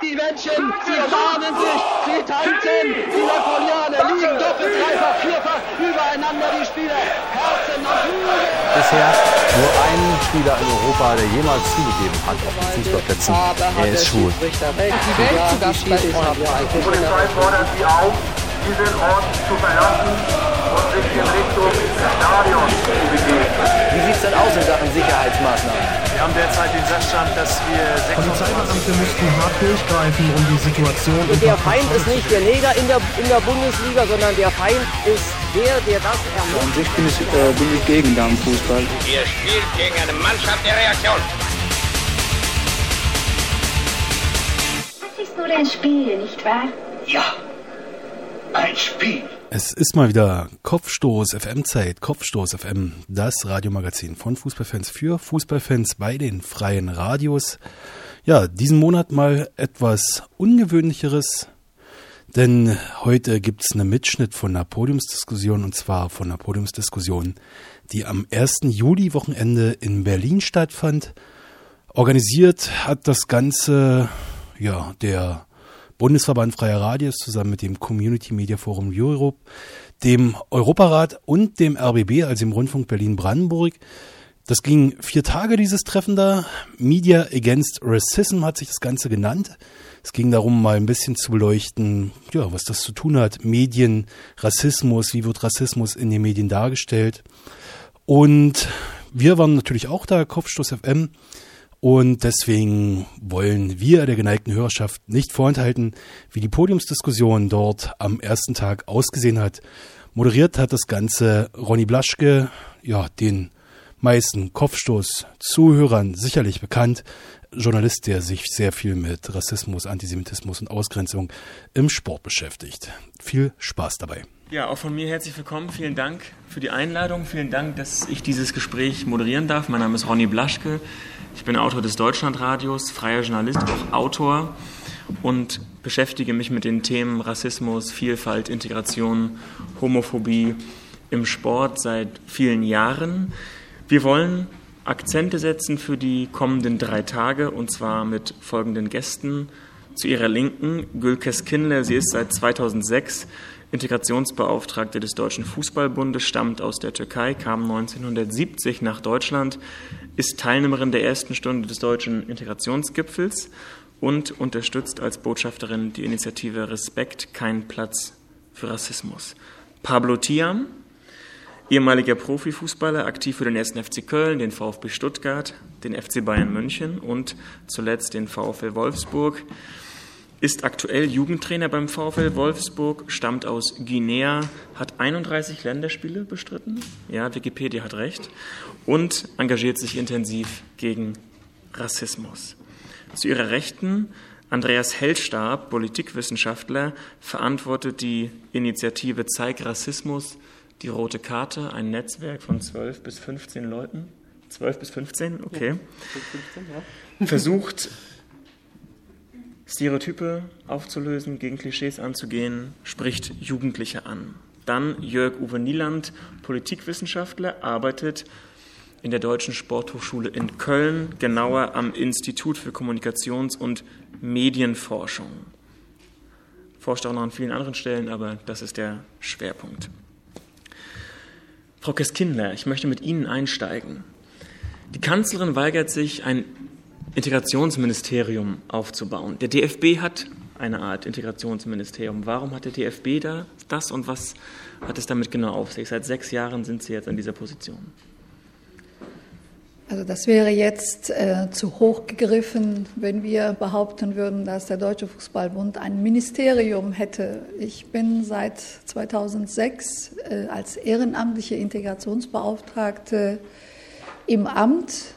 Die Menschen, sie umarmen sich, sie tanzen. Die Napoleoner liegen doppelt, dreifach, vierfach übereinander, die Spieler. Herzen und Flügel. Bisher nur ein Spieler in Europa, der jemals zugegeben hat auf den Fußballplätzen, er ist schwul. Die Welt zu Gast bei uns. Die Polizei fordert Sie auf, diesen Ort zu verlassen und sich in Richtung Stadion zu begeben. Wie sieht es denn aus in Sachen Sicherheitsmaßnahmen? Wir haben derzeit den Sachstand, dass wir 26 Polizeibeamte müssten hart durchgreifen, um die Situation Und der Feind ist nicht der Neger in der, in der Bundesliga, sondern der Feind ist der, der das ermordet. An sich bin ich, äh, bin ich gegen Damenfußball. Ihr spielt gegen eine Mannschaft der Reaktion. Das ist nur ein Spiel, nicht wahr? Ja, ein Spiel. Es ist mal wieder Kopfstoß FM Zeit, Kopfstoß FM, das Radiomagazin von Fußballfans für Fußballfans bei den freien Radios. Ja, diesen Monat mal etwas ungewöhnlicheres, denn heute gibt's einen Mitschnitt von einer Podiumsdiskussion und zwar von einer Podiumsdiskussion, die am 1. Juli Wochenende in Berlin stattfand. Organisiert hat das Ganze ja der Bundesverband Freier Radios zusammen mit dem Community Media Forum Europe, dem Europarat und dem RBB, also dem Rundfunk Berlin-Brandenburg. Das ging vier Tage, dieses Treffen da. Media Against Racism hat sich das Ganze genannt. Es ging darum, mal ein bisschen zu beleuchten, ja, was das zu tun hat. Medien, Rassismus, wie wird Rassismus in den Medien dargestellt. Und wir waren natürlich auch da, Kopfstoß FM. Und deswegen wollen wir der geneigten Hörerschaft nicht vorenthalten, wie die Podiumsdiskussion dort am ersten Tag ausgesehen hat. Moderiert hat das Ganze Ronny Blaschke, ja, den meisten Kopfstoß-Zuhörern sicherlich bekannt. Journalist, der sich sehr viel mit Rassismus, Antisemitismus und Ausgrenzung im Sport beschäftigt. Viel Spaß dabei. Ja, auch von mir herzlich willkommen. Vielen Dank für die Einladung. Vielen Dank, dass ich dieses Gespräch moderieren darf. Mein Name ist Ronny Blaschke. Ich bin Autor des Deutschlandradios, freier Journalist, auch Autor und beschäftige mich mit den Themen Rassismus, Vielfalt, Integration, Homophobie im Sport seit vielen Jahren. Wir wollen Akzente setzen für die kommenden drei Tage und zwar mit folgenden Gästen. Zu ihrer Linken Gülkes Kinle, sie ist seit 2006 Integrationsbeauftragte des Deutschen Fußballbundes, stammt aus der Türkei, kam 1970 nach Deutschland, ist Teilnehmerin der ersten Stunde des Deutschen Integrationsgipfels und unterstützt als Botschafterin die Initiative Respekt, kein Platz für Rassismus. Pablo Tiam, ehemaliger Profifußballer, aktiv für den 1. FC Köln, den VfB Stuttgart, den FC Bayern München und zuletzt den VfL Wolfsburg ist aktuell Jugendtrainer beim VfL Wolfsburg, stammt aus Guinea, hat 31 Länderspiele bestritten. Ja, Wikipedia hat recht. Und engagiert sich intensiv gegen Rassismus. Zu ihrer Rechten Andreas Hellstab, Politikwissenschaftler, verantwortet die Initiative Zeig Rassismus, die Rote Karte, ein Netzwerk von 12 bis 15 Leuten. 12 bis 15, okay. Ja, 15, ja. Versucht Stereotype aufzulösen, gegen Klischees anzugehen, spricht Jugendliche an. Dann Jörg Uwe Nieland, Politikwissenschaftler, arbeitet in der Deutschen Sporthochschule in Köln, genauer am Institut für Kommunikations- und Medienforschung. Forscht auch noch an vielen anderen Stellen, aber das ist der Schwerpunkt. Frau Keskindler, ich möchte mit Ihnen einsteigen. Die Kanzlerin weigert sich, ein Integrationsministerium aufzubauen. Der DFB hat eine Art Integrationsministerium. Warum hat der DFB da das und was hat es damit genau auf sich? Seit sechs Jahren sind Sie jetzt an dieser Position. Also das wäre jetzt äh, zu hoch gegriffen, wenn wir behaupten würden, dass der Deutsche Fußballbund ein Ministerium hätte. Ich bin seit 2006 äh, als ehrenamtliche Integrationsbeauftragte im Amt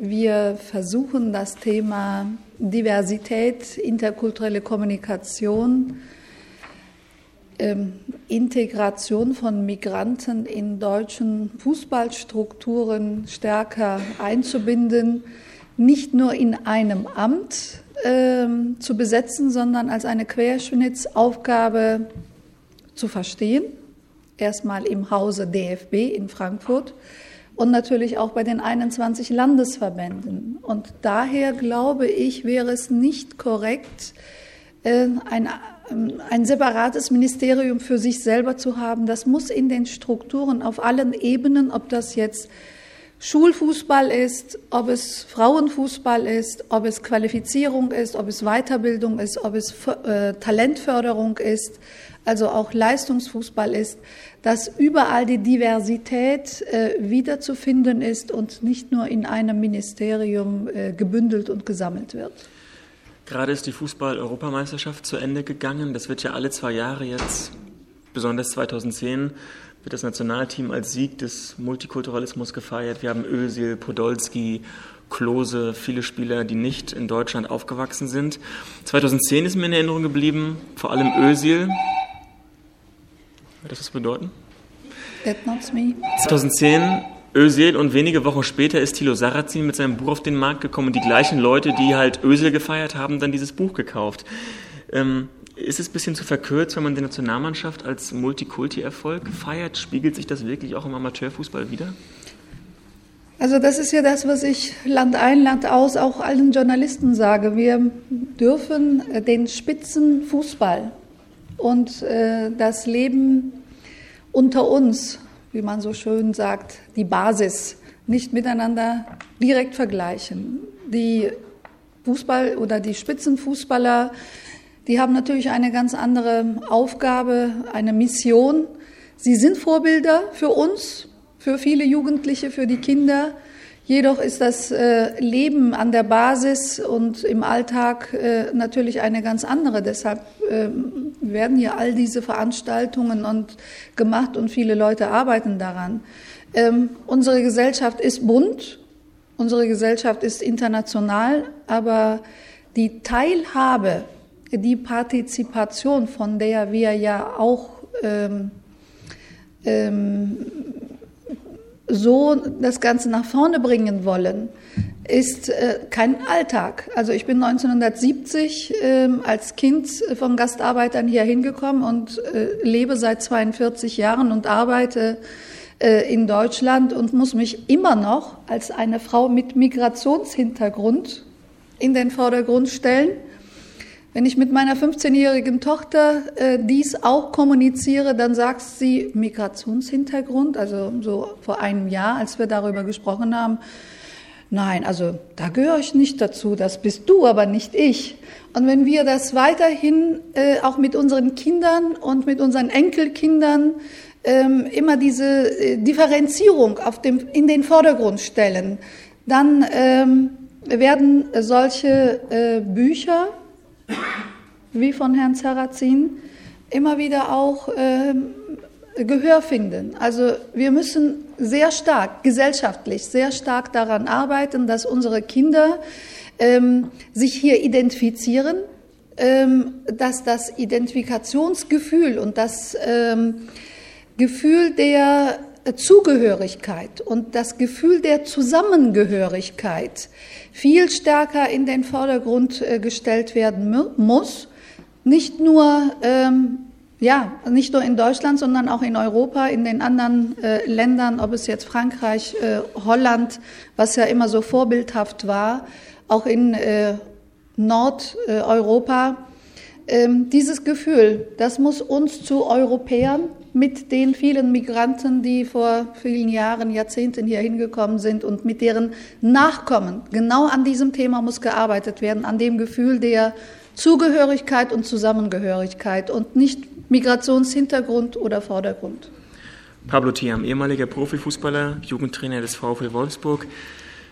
wir versuchen das Thema Diversität, interkulturelle Kommunikation, ähm, Integration von Migranten in deutschen Fußballstrukturen stärker einzubinden, nicht nur in einem Amt ähm, zu besetzen, sondern als eine Querschnittsaufgabe zu verstehen. Erstmal im Hause DFB in Frankfurt und natürlich auch bei den 21 Landesverbänden. Und daher glaube ich, wäre es nicht korrekt, äh, ein, ähm, ein separates Ministerium für sich selber zu haben. Das muss in den Strukturen auf allen Ebenen, ob das jetzt Schulfußball ist, ob es Frauenfußball ist, ob es Qualifizierung ist, ob es Weiterbildung ist, ob es äh, Talentförderung ist, also auch Leistungsfußball ist, dass überall die Diversität äh, wiederzufinden ist und nicht nur in einem Ministerium äh, gebündelt und gesammelt wird. Gerade ist die Fußball-Europameisterschaft zu Ende gegangen. Das wird ja alle zwei Jahre jetzt, besonders 2010, wird das Nationalteam als Sieg des Multikulturalismus gefeiert. Wir haben Özil, Podolski, Klose, viele Spieler, die nicht in Deutschland aufgewachsen sind. 2010 ist mir in Erinnerung geblieben, vor allem Özil. Wird das was bedeuten? That not me. 2010 Özil und wenige Wochen später ist Thilo Sarrazin mit seinem Buch auf den Markt gekommen und die gleichen Leute, die halt Özil gefeiert haben, dann dieses Buch gekauft. Ähm, ist es ein bisschen zu verkürzt, wenn man die Nationalmannschaft als Multikulti-Erfolg feiert? Spiegelt sich das wirklich auch im Amateurfußball wieder? Also das ist ja das, was ich Land ein, Land aus auch allen Journalisten sage. Wir dürfen den Spitzenfußball und äh, das Leben unter uns, wie man so schön sagt, die Basis, nicht miteinander direkt vergleichen. Die Fußball oder die Spitzenfußballer die haben natürlich eine ganz andere Aufgabe, eine Mission. Sie sind Vorbilder für uns, für viele Jugendliche, für die Kinder. Jedoch ist das äh, Leben an der Basis und im Alltag äh, natürlich eine ganz andere. Deshalb äh, werden ja all diese Veranstaltungen und gemacht und viele Leute arbeiten daran. Ähm, unsere Gesellschaft ist bunt, unsere Gesellschaft ist international, aber die Teilhabe die Partizipation, von der wir ja auch ähm, ähm, so das Ganze nach vorne bringen wollen, ist äh, kein Alltag. Also ich bin 1970 äh, als Kind von Gastarbeitern hier hingekommen und äh, lebe seit 42 Jahren und arbeite äh, in Deutschland und muss mich immer noch als eine Frau mit Migrationshintergrund in den Vordergrund stellen wenn ich mit meiner 15-jährigen Tochter äh, dies auch kommuniziere, dann sagt sie Migrationshintergrund, also so vor einem Jahr, als wir darüber gesprochen haben. Nein, also da gehöre ich nicht dazu, das bist du, aber nicht ich. Und wenn wir das weiterhin äh, auch mit unseren Kindern und mit unseren Enkelkindern ähm, immer diese äh, Differenzierung auf dem, in den Vordergrund stellen, dann ähm, werden solche äh, Bücher wie von Herrn Sarrazin, immer wieder auch äh, Gehör finden. Also wir müssen sehr stark, gesellschaftlich, sehr stark daran arbeiten, dass unsere Kinder ähm, sich hier identifizieren, ähm, dass das Identifikationsgefühl und das ähm, Gefühl der Zugehörigkeit und das Gefühl der Zusammengehörigkeit viel stärker in den Vordergrund äh, gestellt werden muss. Nicht nur, ähm, ja, nicht nur in Deutschland, sondern auch in Europa, in den anderen äh, Ländern, ob es jetzt Frankreich, äh, Holland, was ja immer so vorbildhaft war, auch in äh, Nordeuropa. Ähm, dieses Gefühl, das muss uns zu Europäern mit den vielen Migranten, die vor vielen Jahren, Jahrzehnten hier hingekommen sind und mit deren Nachkommen. Genau an diesem Thema muss gearbeitet werden, an dem Gefühl der Zugehörigkeit und Zusammengehörigkeit und nicht Migrationshintergrund oder Vordergrund. Pablo Thiam, ehemaliger Profifußballer, Jugendtrainer des VfL Wolfsburg.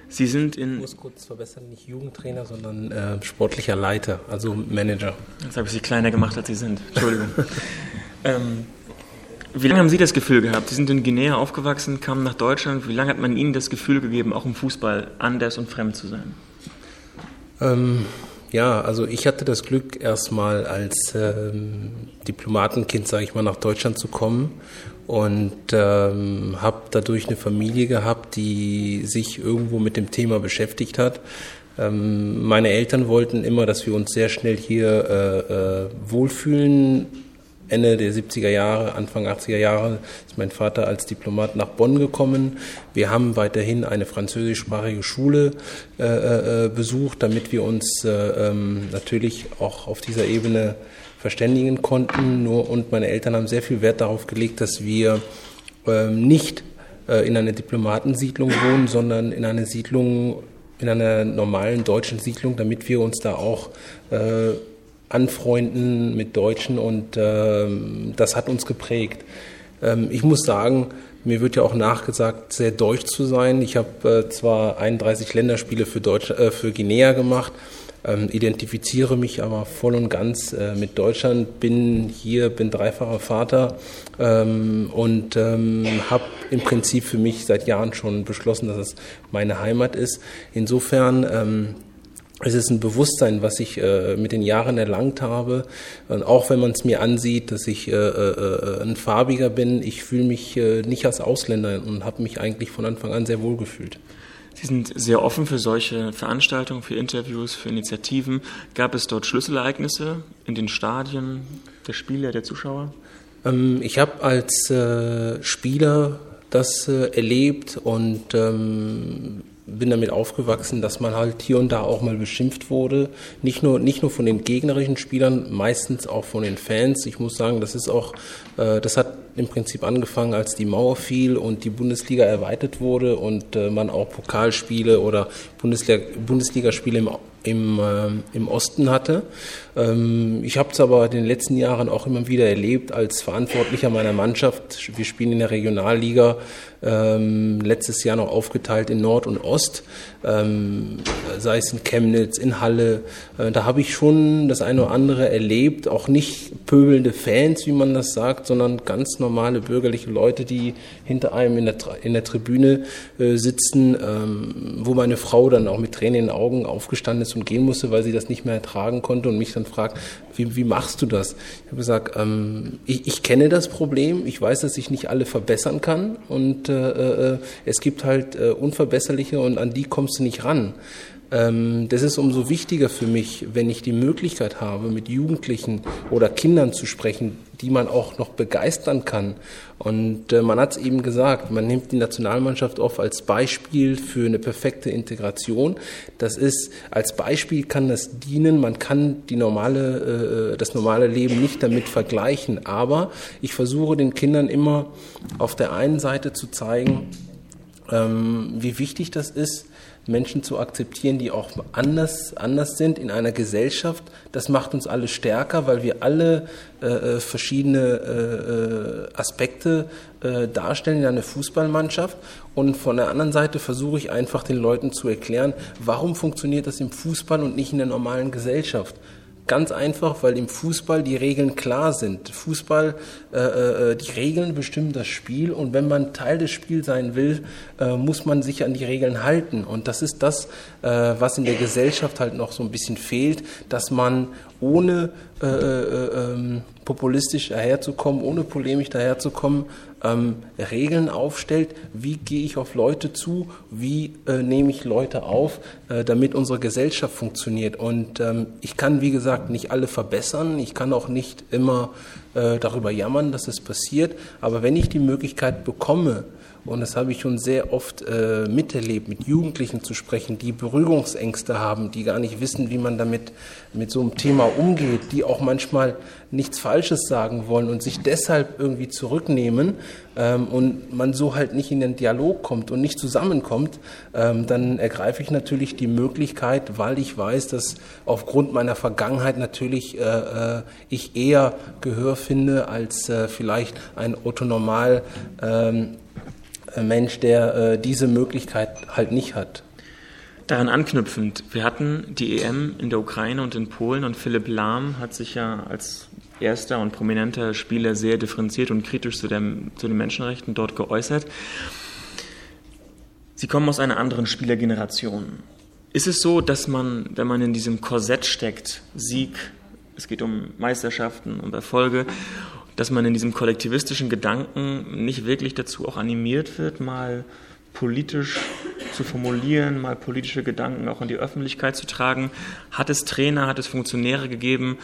Sie sind in. Ich muss kurz verbessern, nicht Jugendtrainer, sondern äh, sportlicher Leiter, also Manager. Jetzt habe ich Sie kleiner gemacht, als Sie sind. Entschuldigung. ähm, wie lange haben Sie das Gefühl gehabt? Sie sind in Guinea aufgewachsen, kamen nach Deutschland. Wie lange hat man Ihnen das Gefühl gegeben, auch im Fußball anders und fremd zu sein? Ähm, ja, also ich hatte das Glück, erstmal als ähm, Diplomatenkind, sage ich mal, nach Deutschland zu kommen und ähm, habe dadurch eine Familie gehabt, die sich irgendwo mit dem Thema beschäftigt hat. Ähm, meine Eltern wollten immer, dass wir uns sehr schnell hier äh, äh, wohlfühlen Ende der 70er Jahre, Anfang 80er Jahre ist mein Vater als Diplomat nach Bonn gekommen. Wir haben weiterhin eine französischsprachige Schule äh, äh, besucht, damit wir uns äh, ähm, natürlich auch auf dieser Ebene verständigen konnten. Nur und meine Eltern haben sehr viel Wert darauf gelegt, dass wir ähm, nicht äh, in einer Diplomatensiedlung wohnen, sondern in einer Siedlung, in einer normalen deutschen Siedlung, damit wir uns da auch äh, anfreunden mit Deutschen und ähm, das hat uns geprägt. Ähm, ich muss sagen, mir wird ja auch nachgesagt, sehr deutsch zu sein. Ich habe äh, zwar 31 Länderspiele für, Deutsch, äh, für Guinea gemacht, ähm, identifiziere mich aber voll und ganz äh, mit Deutschland, bin hier, bin dreifacher Vater ähm, und ähm, habe im Prinzip für mich seit Jahren schon beschlossen, dass es meine Heimat ist. Insofern ähm, es ist ein Bewusstsein, was ich äh, mit den Jahren erlangt habe. Und auch wenn man es mir ansieht, dass ich äh, äh, ein Farbiger bin, ich fühle mich äh, nicht als Ausländer und habe mich eigentlich von Anfang an sehr wohl gefühlt. Sie sind sehr offen für solche Veranstaltungen, für Interviews, für Initiativen. Gab es dort Schlüsselereignisse in den Stadien der Spieler, der Zuschauer? Ähm, ich habe als äh, Spieler das äh, erlebt und ähm, bin damit aufgewachsen, dass man halt hier und da auch mal beschimpft wurde. Nicht nur, nicht nur von den gegnerischen Spielern, meistens auch von den Fans. Ich muss sagen, das ist auch, äh, das hat im Prinzip angefangen, als die Mauer fiel und die Bundesliga erweitert wurde und äh, man auch Pokalspiele oder Bundesliga, Bundesligaspiele im im, äh, im Osten hatte. Ähm, ich habe es aber in den letzten Jahren auch immer wieder erlebt als Verantwortlicher meiner Mannschaft. Wir spielen in der Regionalliga, ähm, letztes Jahr noch aufgeteilt in Nord und Ost, ähm, sei es in Chemnitz, in Halle. Äh, da habe ich schon das eine oder andere erlebt, auch nicht pöbelnde Fans, wie man das sagt, sondern ganz normale bürgerliche Leute, die hinter einem in der, in der Tribüne äh, sitzen, ähm, wo meine Frau dann auch mit Tränen in den Augen aufgestanden ist und gehen musste, weil sie das nicht mehr ertragen konnte und mich dann fragt, wie, wie machst du das? Ich habe gesagt, ähm, ich, ich, kenne das Problem, ich weiß, dass ich nicht alle verbessern kann und äh, äh, es gibt halt äh, unverbesserliche und an die kommst du nicht ran. Ähm, das ist umso wichtiger für mich, wenn ich die Möglichkeit habe, mit Jugendlichen oder Kindern zu sprechen, die man auch noch begeistern kann. Und äh, man hat es eben gesagt, man nimmt die Nationalmannschaft oft als Beispiel für eine perfekte Integration. Das ist, als Beispiel kann das dienen, man kann die normale, äh, das normale Leben nicht damit vergleichen. Aber ich versuche den Kindern immer auf der einen Seite zu zeigen, ähm, wie wichtig das ist, Menschen zu akzeptieren, die auch anders, anders sind in einer Gesellschaft. Das macht uns alle stärker, weil wir alle äh, äh verschiedene äh, äh, Aspekte äh, darstellen in einer Fußballmannschaft. Und von der anderen Seite versuche ich einfach den Leuten zu erklären, warum funktioniert das im Fußball und nicht in der normalen Gesellschaft. Ganz einfach, weil im Fußball die Regeln klar sind. Fußball, äh, äh, die Regeln bestimmen das Spiel und wenn man Teil des Spiels sein will, äh, muss man sich an die Regeln halten. Und das ist das, äh, was in der Gesellschaft halt noch so ein bisschen fehlt, dass man ohne äh, äh, ähm, populistisch daherzukommen, ohne polemisch daherzukommen, ähm, Regeln aufstellt, wie gehe ich auf Leute zu, wie äh, nehme ich Leute auf, äh, damit unsere Gesellschaft funktioniert. Und ähm, ich kann, wie gesagt, nicht alle verbessern, ich kann auch nicht immer äh, darüber jammern, dass es passiert, aber wenn ich die Möglichkeit bekomme, und das habe ich schon sehr oft äh, miterlebt, mit Jugendlichen zu sprechen, die Berührungsängste haben, die gar nicht wissen, wie man damit mit so einem Thema umgeht, die auch manchmal nichts Falsches sagen wollen und sich deshalb irgendwie zurücknehmen ähm, und man so halt nicht in den Dialog kommt und nicht zusammenkommt, ähm, dann ergreife ich natürlich die Möglichkeit, weil ich weiß, dass aufgrund meiner Vergangenheit natürlich äh, äh, ich eher Gehör finde als äh, vielleicht ein Autonormal ähm, äh, Mensch, der äh, diese Möglichkeit halt nicht hat. Daran anknüpfend, wir hatten die EM in der Ukraine und in Polen und Philipp Lahm hat sich ja als erster und prominenter Spieler sehr differenziert und kritisch zu, dem, zu den Menschenrechten dort geäußert. Sie kommen aus einer anderen Spielergeneration. Ist es so, dass man, wenn man in diesem Korsett steckt, Sieg, es geht um Meisterschaften und Erfolge dass man in diesem kollektivistischen Gedanken nicht wirklich dazu auch animiert wird, mal politisch zu formulieren, mal politische Gedanken auch in die Öffentlichkeit zu tragen. Hat es Trainer, hat es Funktionäre gegeben,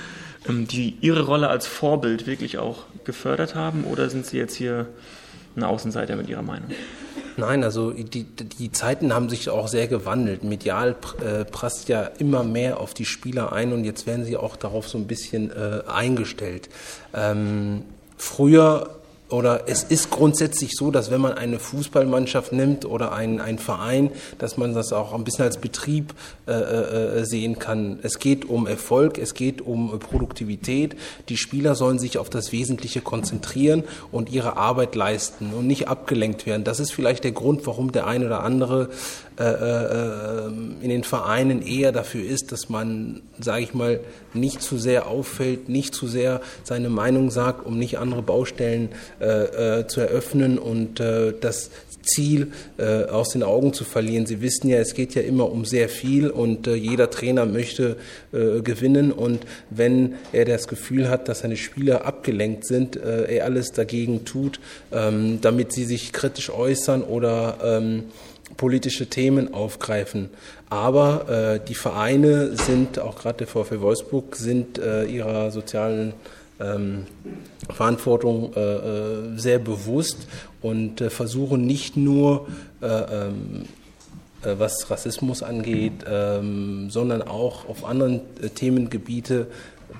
ähm, die ihre Rolle als Vorbild wirklich auch gefördert haben oder sind sie jetzt hier ein Außenseiter mit ihrer Meinung? Nein, also die, die Zeiten haben sich auch sehr gewandelt. Medial äh, prasst ja immer mehr auf die Spieler ein und jetzt werden sie auch darauf so ein bisschen äh, eingestellt. Ähm, früher oder es ist grundsätzlich so, dass wenn man eine Fußballmannschaft nimmt oder einen, einen Verein, dass man das auch ein bisschen als Betrieb äh, äh, sehen kann. Es geht um Erfolg, es geht um Produktivität. Die Spieler sollen sich auf das Wesentliche konzentrieren und ihre Arbeit leisten und nicht abgelenkt werden. Das ist vielleicht der Grund, warum der eine oder andere äh, äh, in den Vereinen eher dafür ist, dass man, sage ich mal, nicht zu sehr auffällt, nicht zu sehr seine Meinung sagt, um nicht andere Baustellen äh, äh, zu eröffnen und äh, das Ziel äh, aus den Augen zu verlieren. Sie wissen ja, es geht ja immer um sehr viel und äh, jeder Trainer möchte äh, gewinnen und wenn er das Gefühl hat, dass seine Spieler abgelenkt sind, äh, er alles dagegen tut, ähm, damit sie sich kritisch äußern oder ähm, politische Themen aufgreifen. Aber äh, die Vereine sind, auch gerade der VfL Wolfsburg, sind äh, ihrer sozialen ähm, Verantwortung äh, äh sehr bewusst und äh, versuchen nicht nur, äh, ähm, was Rassismus angeht, ähm, sondern auch auf anderen Themengebiete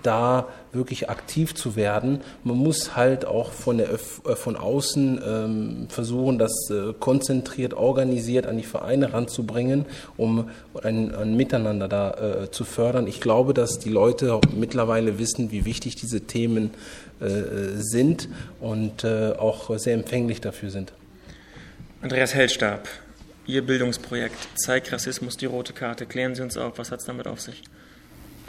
da wirklich aktiv zu werden. Man muss halt auch von, der, äh, von außen ähm, versuchen, das äh, konzentriert, organisiert an die Vereine ranzubringen, um ein, ein Miteinander da äh, zu fördern. Ich glaube, dass die Leute mittlerweile wissen, wie wichtig diese Themen äh, sind und äh, auch sehr empfänglich dafür sind. Andreas Hellstab, Ihr Bildungsprojekt Zeig Rassismus die rote Karte. Klären Sie uns auf, was hat es damit auf sich?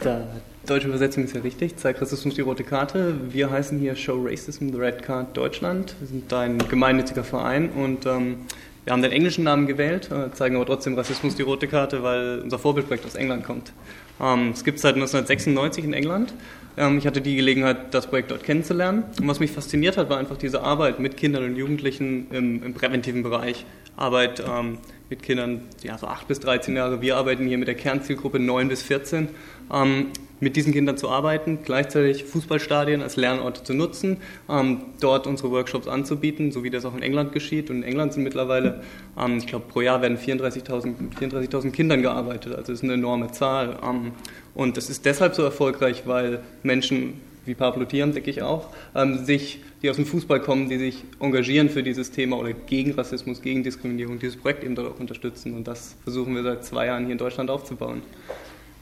Da, deutsche Übersetzung ist ja richtig. Zeig Rassismus die rote Karte. Wir heißen hier Show Racism the Red Card Deutschland. Wir sind ein gemeinnütziger Verein und ähm, wir haben den englischen Namen gewählt, äh, zeigen aber trotzdem Rassismus die rote Karte, weil unser Vorbildprojekt aus England kommt. Ähm, es gibt seit 1996 in England. Ähm, ich hatte die Gelegenheit, das Projekt dort kennenzulernen. Und was mich fasziniert hat, war einfach diese Arbeit mit Kindern und Jugendlichen im, im präventiven Bereich. Arbeit ähm, mit Kindern, ja, so 8 bis 13 Jahre. Wir arbeiten hier mit der Kernzielgruppe 9 bis 14 ähm, mit diesen Kindern zu arbeiten, gleichzeitig Fußballstadien als Lernorte zu nutzen, ähm, dort unsere Workshops anzubieten, so wie das auch in England geschieht. Und in England sind mittlerweile, ähm, ich glaube, pro Jahr werden 34.000 34 Kindern gearbeitet, also das ist eine enorme Zahl. Ähm, und das ist deshalb so erfolgreich, weil Menschen wie Pablo Tiam, denke ich auch, ähm, sich, die aus dem Fußball kommen, die sich engagieren für dieses Thema oder gegen Rassismus, gegen Diskriminierung, dieses Projekt eben dort auch unterstützen. Und das versuchen wir seit zwei Jahren hier in Deutschland aufzubauen.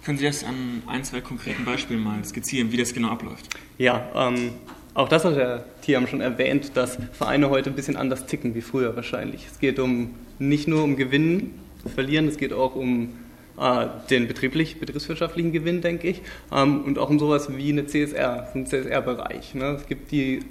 Können Sie das an ein, zwei konkreten Beispielen mal skizzieren, wie das genau abläuft? Ja, ähm, auch das hat der Tiam schon erwähnt, dass Vereine heute ein bisschen anders ticken wie früher wahrscheinlich. Es geht um nicht nur um Gewinnen, Verlieren, es geht auch um äh, den betrieblich, betriebswirtschaftlichen Gewinn, denke ich, ähm, und auch um sowas wie eine CSR, einen CSR-Bereich. Ne? Es gibt die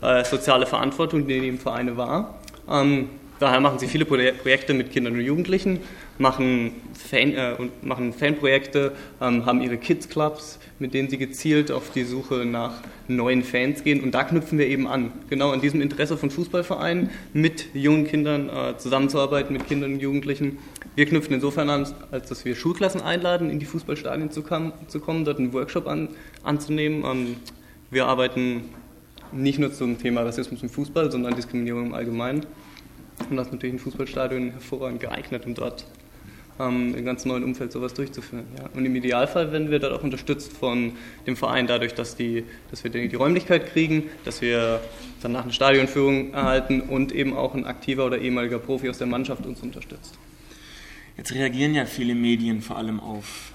äh, soziale Verantwortung, die nehmen Vereine wahr. Ähm, daher machen sie viele Projekte mit Kindern und Jugendlichen, machen, Fan, äh, machen Fanprojekte, ähm, haben ihre Kids-Clubs, mit denen sie gezielt auf die Suche nach neuen Fans gehen. Und da knüpfen wir eben an, genau an diesem Interesse von Fußballvereinen mit jungen Kindern äh, zusammenzuarbeiten, mit Kindern und Jugendlichen. Wir knüpfen insofern an, als dass wir Schulklassen einladen, in die Fußballstadien zu, kam, zu kommen, dort einen Workshop an, anzunehmen. Ähm, wir arbeiten nicht nur zum Thema Rassismus im Fußball, sondern Diskriminierung im Allgemeinen. Und das ist natürlich ein Fußballstadion hervorragend geeignet, um dort ähm, im ganz neuen Umfeld sowas durchzuführen. Ja. Und im Idealfall werden wir dort auch unterstützt von dem Verein dadurch, dass, die, dass wir die, die Räumlichkeit kriegen, dass wir danach eine Stadionführung erhalten und eben auch ein aktiver oder ehemaliger Profi aus der Mannschaft uns unterstützt. Jetzt reagieren ja viele Medien vor allem auf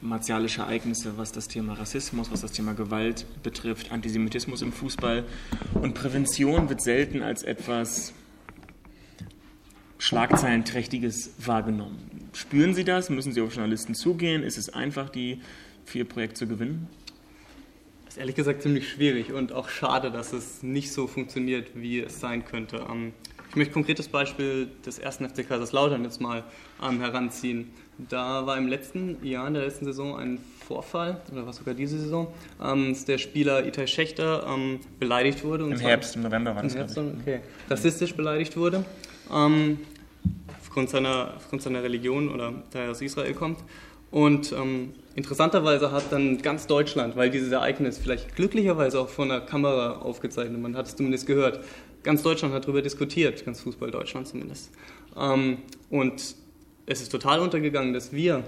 martialische Ereignisse, was das Thema Rassismus, was das Thema Gewalt betrifft, Antisemitismus im Fußball. Und Prävention wird selten als etwas Schlagzeilenträchtiges wahrgenommen. Spüren Sie das? Müssen Sie auf Journalisten zugehen? Ist es einfach, die für Ihr Projekt zu gewinnen? Das ist ehrlich gesagt ziemlich schwierig und auch schade, dass es nicht so funktioniert, wie es sein könnte. Ähm, ich möchte ein konkretes Beispiel des ersten FC Kaiserslautern jetzt mal ähm, heranziehen. Da war im letzten Jahr, in der letzten Saison, ein Vorfall, oder was sogar diese Saison, ähm, dass der Spieler Itai Schächter beleidigt wurde. Im Herbst, im November war das. Im Herbst, okay. Rassistisch beleidigt wurde ähm, aufgrund, seiner, aufgrund seiner Religion oder da er aus Israel kommt. Und ähm, interessanterweise hat dann ganz Deutschland, weil dieses Ereignis vielleicht glücklicherweise auch von der Kamera aufgezeichnet, man hat es zumindest gehört, ganz Deutschland hat darüber diskutiert, ganz Fußball Deutschland zumindest. Ähm, und es ist total untergegangen, dass wir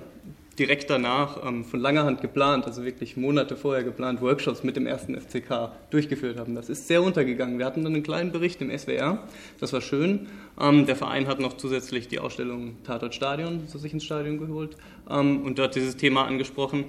direkt danach ähm, von langer Hand geplant, also wirklich Monate vorher geplant, Workshops mit dem ersten FCK durchgeführt haben. Das ist sehr untergegangen. Wir hatten dann einen kleinen Bericht im SWR, das war schön. Ähm, der Verein hat noch zusätzlich die Ausstellung Tatort Stadion zu sich ins Stadion geholt ähm, und dort dieses Thema angesprochen.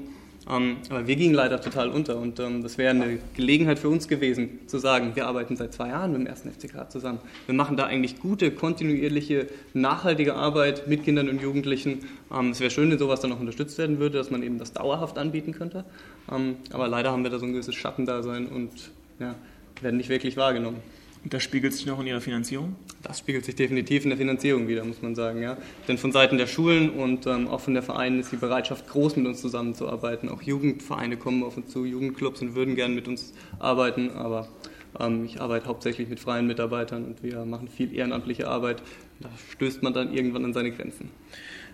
Ähm, aber wir gingen leider total unter und ähm, das wäre eine Gelegenheit für uns gewesen, zu sagen, wir arbeiten seit zwei Jahren mit dem ersten FCK zusammen. Wir machen da eigentlich gute, kontinuierliche, nachhaltige Arbeit mit Kindern und Jugendlichen. Ähm, es wäre schön, wenn sowas dann noch unterstützt werden würde, dass man eben das dauerhaft anbieten könnte. Aber leider haben wir da so ein gewisses Schattendasein und ja, werden nicht wirklich wahrgenommen. Und das spiegelt sich noch in Ihrer Finanzierung? Das spiegelt sich definitiv in der Finanzierung wieder, muss man sagen. Ja. Denn von Seiten der Schulen und ähm, auch von der Vereine ist die Bereitschaft groß, mit uns zusammenzuarbeiten. Auch Jugendvereine kommen auf uns zu, Jugendclubs und würden gerne mit uns arbeiten. Aber ähm, ich arbeite hauptsächlich mit freien Mitarbeitern und wir machen viel ehrenamtliche Arbeit. Da stößt man dann irgendwann an seine Grenzen.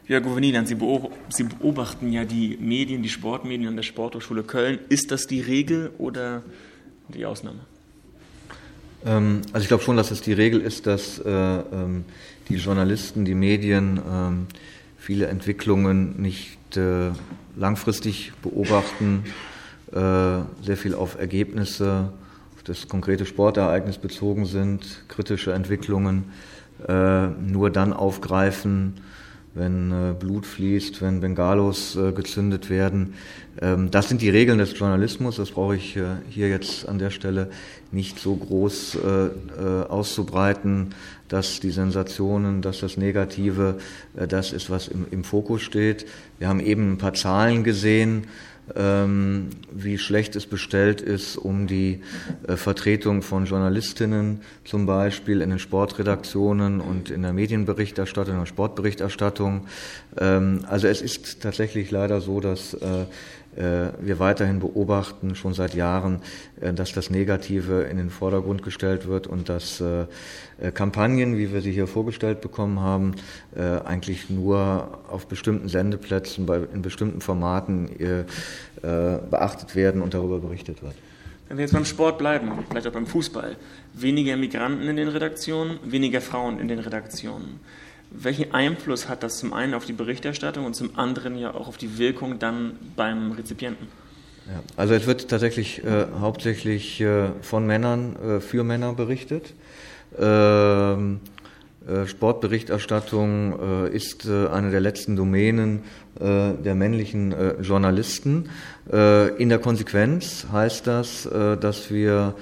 Ja, Gouverneur, Sie beobachten ja die Medien, die Sportmedien an der Sporthochschule Köln. Ist das die Regel oder die Ausnahme? Ähm, also ich glaube schon, dass es die Regel ist, dass äh, ähm, die Journalisten, die Medien ähm, viele Entwicklungen nicht äh, langfristig beobachten, äh, sehr viel auf Ergebnisse, auf das konkrete Sportereignis bezogen sind, kritische Entwicklungen nur dann aufgreifen, wenn äh, Blut fließt, wenn Bengalos äh, gezündet werden. Ähm, das sind die Regeln des Journalismus. Das brauche ich äh, hier jetzt an der Stelle nicht so groß auszubreiten, dass die Sensationen, dass das Negative, das ist, was im Fokus steht. Wir haben eben ein paar Zahlen gesehen ähm, wie schlecht es bestellt ist um die äh, Vertretung von Journalistinnen zum Beispiel in den Sportredaktionen und in der Medienberichterstattung, der Sportberichterstattung. Ähm, also es ist tatsächlich leider so, dass äh, wir weiterhin beobachten, schon seit Jahren, äh, dass das Negative in den Vordergrund gestellt wird und dass äh, Kampagnen, wie wir sie hier vorgestellt bekommen haben, eigentlich nur auf bestimmten Sendeplätzen, in bestimmten Formaten beachtet werden und darüber berichtet wird. Wenn wir jetzt beim Sport bleiben, vielleicht auch beim Fußball, weniger Migranten in den Redaktionen, weniger Frauen in den Redaktionen. Welchen Einfluss hat das zum einen auf die Berichterstattung und zum anderen ja auch auf die Wirkung dann beim Rezipienten? Ja, also es wird tatsächlich äh, hauptsächlich äh, von Männern äh, für Männer berichtet. Ähm, äh, Sportberichterstattung äh, ist äh, eine der letzten Domänen der männlichen Journalisten. In der Konsequenz heißt das, dass wir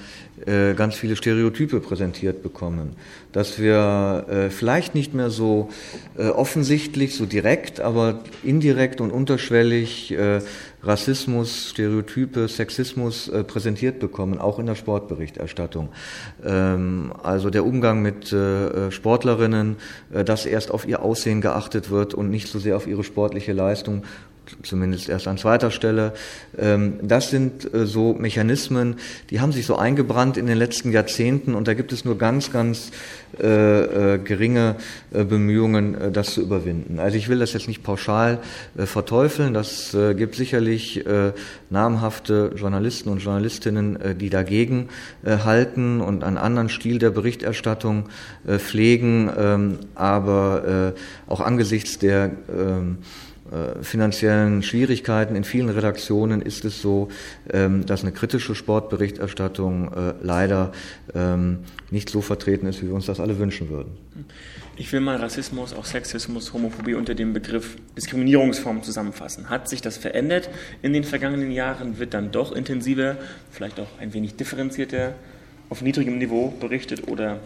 ganz viele Stereotype präsentiert bekommen dass wir äh, vielleicht nicht mehr so äh, offensichtlich, so direkt, aber indirekt und unterschwellig äh, Rassismus, Stereotype, Sexismus äh, präsentiert bekommen, auch in der Sportberichterstattung. Ähm, also der Umgang mit äh, Sportlerinnen, äh, dass erst auf ihr Aussehen geachtet wird und nicht so sehr auf ihre sportliche Leistung zumindest erst an zweiter Stelle. Ähm, das sind äh, so Mechanismen, die haben sich so eingebrannt in den letzten Jahrzehnten und da gibt es nur ganz, ganz äh, äh, geringe Bemühungen, das zu überwinden. Also ich will das jetzt nicht pauschal verteufeln. Das gibt sicherlich namhafte Journalisten und Journalistinnen, die dagegen halten und einen anderen Stil der Berichterstattung pflegen. Ähm, aber auch angesichts der ähm, äh, finanziellen Schwierigkeiten in vielen Redaktionen ist es so, ähm, dass eine kritische Sportberichterstattung äh, leider ähm, nicht so vertreten ist, wie wir uns das alle wünschen würden. Ich will mal Rassismus, auch Sexismus, Homophobie unter dem Begriff Diskriminierungsform zusammenfassen. Hat sich das verändert in den vergangenen Jahren? Wird dann doch intensiver, vielleicht auch ein wenig differenzierter, auf niedrigem Niveau berichtet oder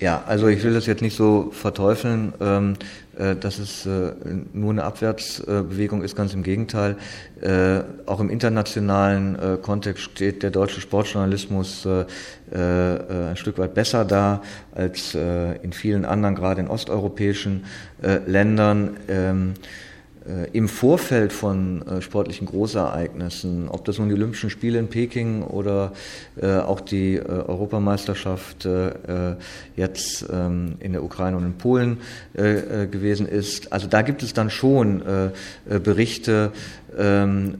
ja, also ich will das jetzt nicht so verteufeln, ähm, äh, dass es äh, nur eine Abwärtsbewegung ist, ganz im Gegenteil. Äh, auch im internationalen äh, Kontext steht der deutsche Sportjournalismus äh, äh, ein Stück weit besser da als in vielen anderen, gerade in osteuropäischen Ländern. Äh, im Vorfeld von äh, sportlichen Großereignissen, ob das nun die Olympischen Spiele in Peking oder äh, auch die Europameisterschaft jetzt ähm, in der Ukraine und in Polen gewesen ist. Also da gibt es dann schon Berichte ähm,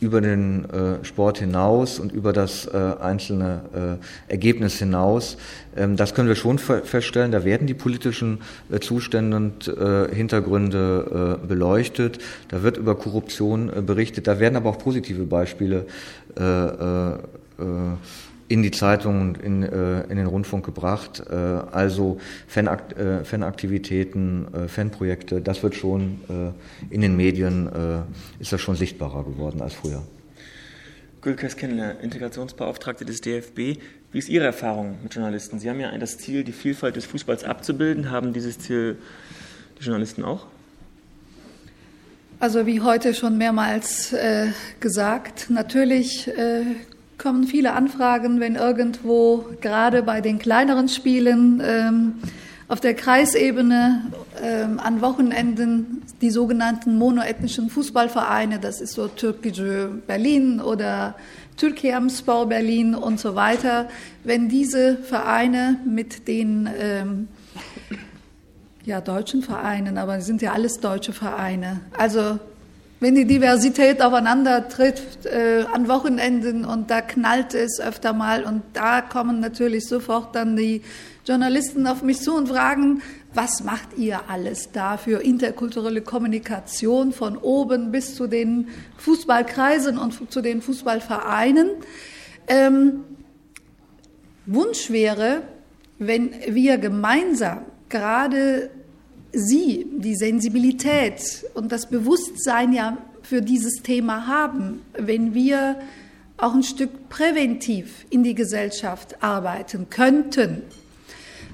über den äh, Sport hinaus und über das äh, einzelne äh, Ergebnis hinaus. Ähm, das können wir schon feststellen. Da werden die politischen äh, Zustände und äh, Hintergründe äh, beleuchtet. Da wird über Korruption berichtet. Da werden aber auch positive Beispiele äh, in die Zeitung und in, äh, in den Rundfunk gebracht. Äh, also Fanakt, äh, Fanaktivitäten, äh, Fanprojekte, das wird schon äh, in den Medien, äh, ist das schon sichtbarer geworden als früher. Gülkes Kindler, Integrationsbeauftragte des DFB. Wie ist Ihre Erfahrung mit Journalisten? Sie haben ja das Ziel, die Vielfalt des Fußballs abzubilden. Haben dieses Ziel die Journalisten auch? Also wie heute schon mehrmals äh, gesagt, natürlich äh, kommen viele Anfragen, wenn irgendwo gerade bei den kleineren Spielen ähm, auf der Kreisebene ähm, an Wochenenden die sogenannten monoethnischen Fußballvereine, das ist so Türkische Berlin oder Türkiamspor Berlin und so weiter, wenn diese Vereine mit den ähm, ja, deutschen Vereinen, aber sind ja alles deutsche Vereine, also wenn die Diversität aufeinander trifft äh, an Wochenenden und da knallt es öfter mal und da kommen natürlich sofort dann die Journalisten auf mich zu und fragen, was macht ihr alles da für interkulturelle Kommunikation von oben bis zu den Fußballkreisen und zu den Fußballvereinen? Ähm, Wunsch wäre, wenn wir gemeinsam gerade Sie die Sensibilität und das Bewusstsein ja für dieses Thema haben, wenn wir auch ein Stück präventiv in die Gesellschaft arbeiten könnten.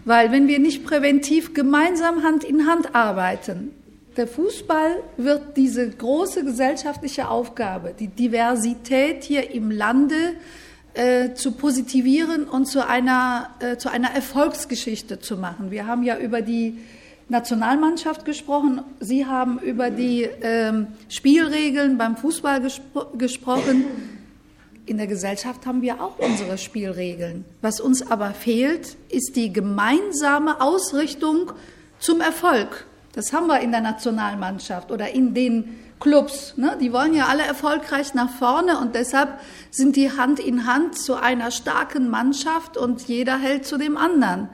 Weil wenn wir nicht präventiv gemeinsam Hand in Hand arbeiten, der Fußball wird diese große gesellschaftliche Aufgabe, die Diversität hier im Lande äh, zu positivieren und zu einer, äh, zu einer Erfolgsgeschichte zu machen. Wir haben ja über die Nationalmannschaft gesprochen. Sie haben über die ähm, Spielregeln beim Fußball gespro gesprochen. In der Gesellschaft haben wir auch unsere Spielregeln. Was uns aber fehlt, ist die gemeinsame Ausrichtung zum Erfolg. Das haben wir in der Nationalmannschaft oder in den Clubs. Ne? Die wollen ja alle erfolgreich nach vorne und deshalb sind die Hand in Hand zu einer starken Mannschaft und jeder hält zu dem anderen.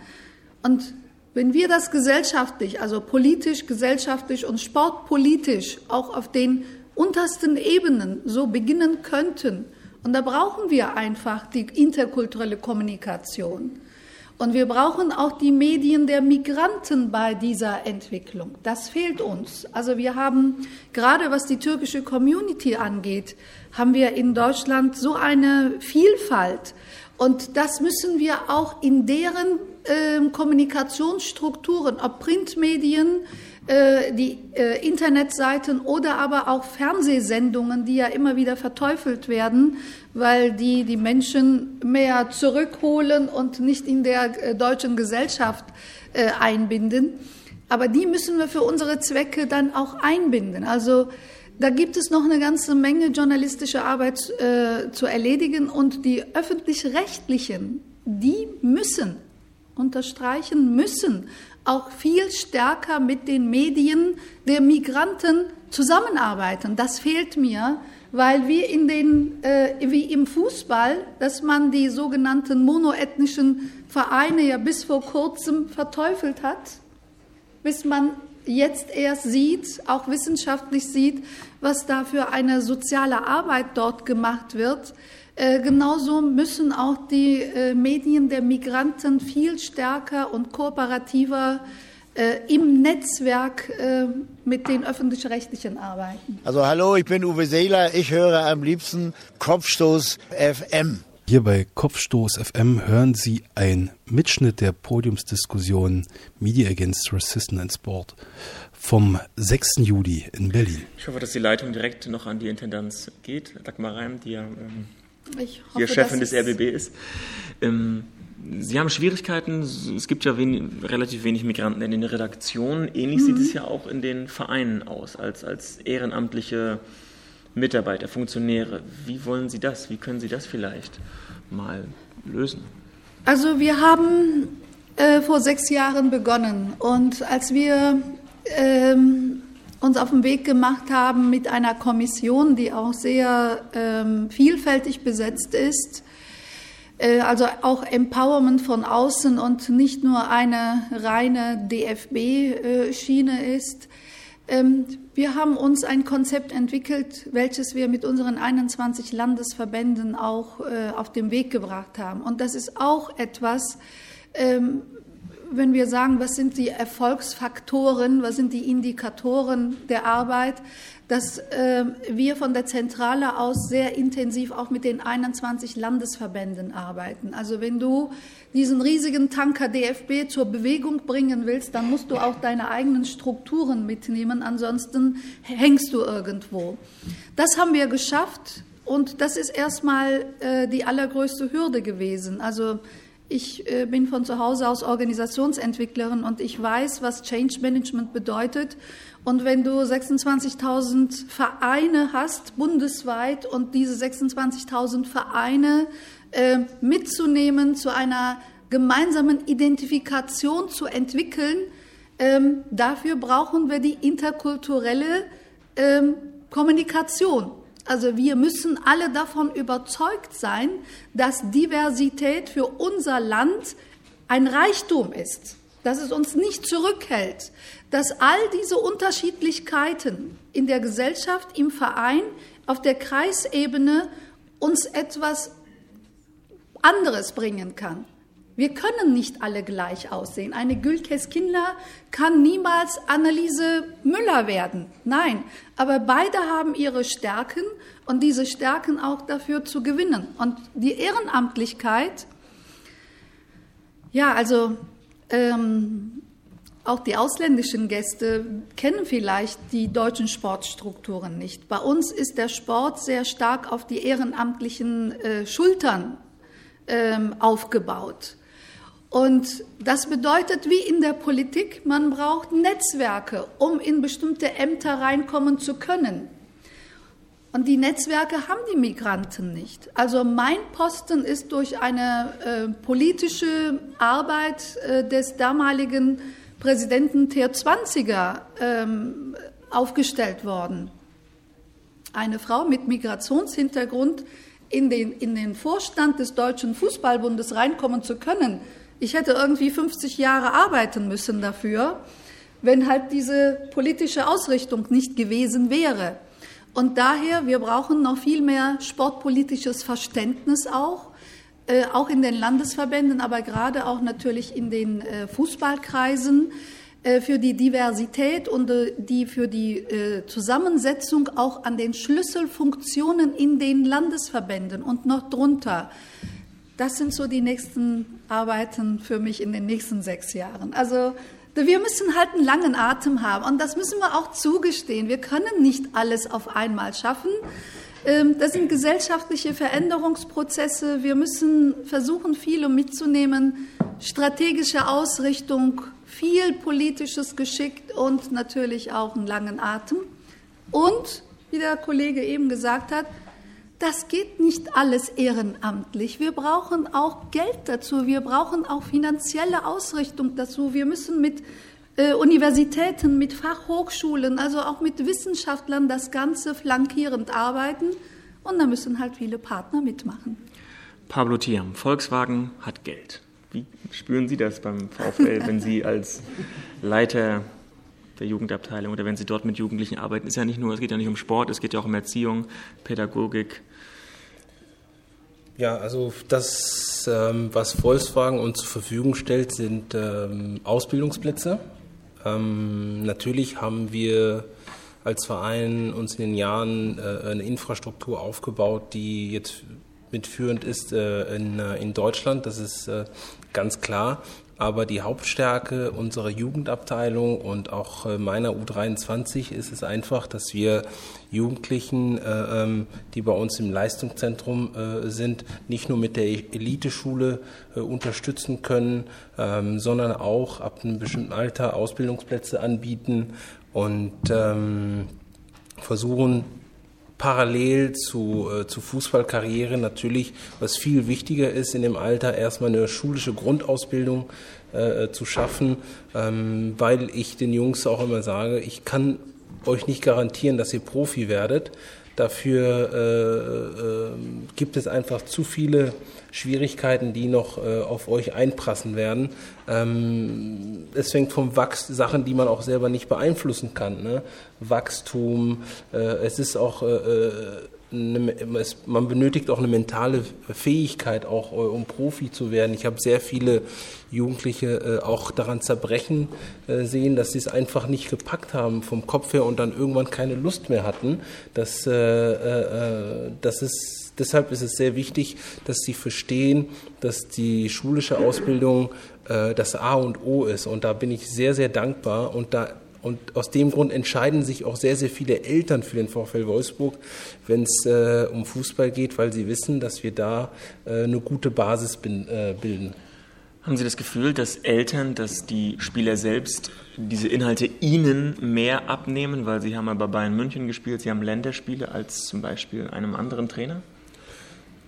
Und wenn wir das gesellschaftlich, also politisch, gesellschaftlich und sportpolitisch auch auf den untersten Ebenen so beginnen könnten, und da brauchen wir einfach die interkulturelle Kommunikation. Und wir brauchen auch die Medien der Migranten bei dieser Entwicklung. Das fehlt uns. Also wir haben, gerade was die türkische Community angeht, haben wir in Deutschland so eine Vielfalt. Und das müssen wir auch in deren äh, Kommunikationsstrukturen, ob Printmedien, äh, die äh, Internetseiten oder aber auch Fernsehsendungen, die ja immer wieder verteufelt werden, weil die die Menschen mehr zurückholen und nicht in der äh, deutschen Gesellschaft äh, einbinden. Aber die müssen wir für unsere Zwecke dann auch einbinden. Also da gibt es noch eine ganze Menge journalistische Arbeit äh, zu erledigen und die öffentlich-rechtlichen, die müssen unterstreichen, müssen auch viel stärker mit den Medien der Migranten zusammenarbeiten. Das fehlt mir, weil wir in den, äh, wie im Fußball, dass man die sogenannten monoethnischen Vereine ja bis vor kurzem verteufelt hat, bis man jetzt erst sieht, auch wissenschaftlich sieht, was da für eine soziale Arbeit dort gemacht wird. Äh, genauso müssen auch die äh, Medien der Migranten viel stärker und kooperativer äh, im Netzwerk äh, mit den öffentlich-rechtlichen arbeiten. Also hallo, ich bin Uwe Seeler. Ich höre am liebsten Kopfstoß FM. Hier bei Kopfstoß FM hören Sie einen Mitschnitt der Podiumsdiskussion Media Against Racism in Sport vom 6. Juli in Berlin. Ich hoffe, dass die Leitung direkt noch an die Intendanz geht. Dagmar Reim, die ja ähm, hoffe, hier Chefin des RBB ist. Ähm, Sie haben Schwierigkeiten, es gibt ja wenig, relativ wenig Migranten in den Redaktionen. Ähnlich mhm. sieht es ja auch in den Vereinen aus, als, als ehrenamtliche Mitarbeiter, Funktionäre. Wie wollen Sie das? Wie können Sie das vielleicht mal lösen? Also wir haben äh, vor sechs Jahren begonnen und als wir ähm, uns auf den Weg gemacht haben mit einer Kommission, die auch sehr ähm, vielfältig besetzt ist, äh, also auch Empowerment von außen und nicht nur eine reine DFB-Schiene äh, ist. Ähm, wir haben uns ein Konzept entwickelt, welches wir mit unseren 21 Landesverbänden auch äh, auf den Weg gebracht haben. Und das ist auch etwas, ähm, wenn wir sagen, was sind die Erfolgsfaktoren, was sind die Indikatoren der Arbeit, dass äh, wir von der Zentrale aus sehr intensiv auch mit den 21 Landesverbänden arbeiten. Also wenn du diesen riesigen Tanker DFB zur Bewegung bringen willst, dann musst du auch deine eigenen Strukturen mitnehmen, ansonsten hängst du irgendwo. Das haben wir geschafft und das ist erstmal äh, die allergrößte Hürde gewesen. Also ich äh, bin von zu Hause aus Organisationsentwicklerin und ich weiß, was Change Management bedeutet. Und wenn du 26.000 Vereine hast, bundesweit, und diese 26.000 Vereine äh, mitzunehmen, zu einer gemeinsamen Identifikation zu entwickeln, ähm, dafür brauchen wir die interkulturelle ähm, Kommunikation. Also wir müssen alle davon überzeugt sein, dass Diversität für unser Land ein Reichtum ist, dass es uns nicht zurückhält, dass all diese Unterschiedlichkeiten in der Gesellschaft, im Verein, auf der Kreisebene uns etwas anderes bringen kann. Wir können nicht alle gleich aussehen. Eine Gülkes Kindler kann niemals Anneliese Müller werden. Nein, aber beide haben ihre Stärken und diese Stärken auch dafür zu gewinnen. Und die Ehrenamtlichkeit, ja, also ähm, auch die ausländischen Gäste kennen vielleicht die deutschen Sportstrukturen nicht. Bei uns ist der Sport sehr stark auf die ehrenamtlichen äh, Schultern ähm, aufgebaut. Und das bedeutet, wie in der Politik, man braucht Netzwerke, um in bestimmte Ämter reinkommen zu können. Und die Netzwerke haben die Migranten nicht. Also mein Posten ist durch eine äh, politische Arbeit äh, des damaligen Präsidenten Ter 20er ähm, aufgestellt worden. Eine Frau mit Migrationshintergrund in den, in den Vorstand des Deutschen Fußballbundes reinkommen zu können, ich hätte irgendwie 50 Jahre arbeiten müssen dafür, wenn halt diese politische Ausrichtung nicht gewesen wäre. Und daher, wir brauchen noch viel mehr sportpolitisches Verständnis auch, äh, auch in den Landesverbänden, aber gerade auch natürlich in den äh, Fußballkreisen äh, für die Diversität und äh, die für die äh, Zusammensetzung auch an den Schlüsselfunktionen in den Landesverbänden und noch drunter. Das sind so die nächsten Arbeiten für mich in den nächsten sechs Jahren. Also wir müssen halt einen langen Atem haben und das müssen wir auch zugestehen. Wir können nicht alles auf einmal schaffen. Ähm, das sind gesellschaftliche Veränderungsprozesse. Wir müssen versuchen, viele mitzunehmen. Strategische Ausrichtung, viel politisches Geschick und natürlich auch einen langen Atem. Und, wie der Kollege eben gesagt hat, das geht nicht alles ehrenamtlich. Wir brauchen auch Geld dazu. Wir brauchen auch finanzielle Ausrichtung dazu. Wir müssen mit äh, Universitäten, mit Fachhochschulen, also auch mit Wissenschaftlern das Ganze flankierend arbeiten. Und da müssen halt viele Partner mitmachen. Pablo Thiam, Volkswagen hat Geld. Wie spüren Sie das beim VfL, wenn Sie als Leiter der Jugendabteilung oder wenn Sie dort mit Jugendlichen arbeiten? Ist ja nicht nur, es geht ja nicht um Sport, es geht ja auch um Erziehung, Pädagogik, ja, also das, ähm, was Volkswagen uns zur Verfügung stellt, sind ähm, Ausbildungsplätze. Ähm, natürlich haben wir als Verein uns in den Jahren äh, eine Infrastruktur aufgebaut, die jetzt mitführend ist äh, in, äh, in Deutschland. Das ist äh, ganz klar. Aber die Hauptstärke unserer Jugendabteilung und auch äh, meiner U23 ist es einfach, dass wir Jugendlichen, äh, ähm, die bei uns im Leistungszentrum äh, sind, nicht nur mit der Eliteschule unterstützen können, ähm, sondern auch ab einem bestimmten Alter Ausbildungsplätze anbieten und ähm, versuchen parallel zu, äh, zu Fußballkarriere natürlich, was viel wichtiger ist in dem Alter, erstmal eine schulische Grundausbildung äh, zu schaffen, ähm, weil ich den Jungs auch immer sage, ich kann euch nicht garantieren, dass ihr Profi werdet. Dafür äh, äh, gibt es einfach zu viele Schwierigkeiten, die noch äh, auf euch einprassen werden. Ähm, es fängt vom Wachs, Sachen, die man auch selber nicht beeinflussen kann. Ne? Wachstum, äh, es ist auch, äh, äh eine, es, man benötigt auch eine mentale Fähigkeit, auch äh, um Profi zu werden. Ich habe sehr viele Jugendliche äh, auch daran zerbrechen äh, sehen, dass sie es einfach nicht gepackt haben vom Kopf her und dann irgendwann keine Lust mehr hatten. Das, äh, das ist deshalb ist es sehr wichtig, dass sie verstehen, dass die schulische Ausbildung äh, das A und O ist. Und da bin ich sehr, sehr dankbar. Und da und aus dem Grund entscheiden sich auch sehr, sehr viele Eltern für den VfL Wolfsburg, wenn es äh, um Fußball geht, weil sie wissen, dass wir da äh, eine gute Basis bin, äh, bilden. Haben Sie das Gefühl, dass Eltern, dass die Spieler selbst diese Inhalte Ihnen mehr abnehmen, weil Sie haben ja bei Bayern München gespielt, Sie haben Länderspiele als zum Beispiel einem anderen Trainer?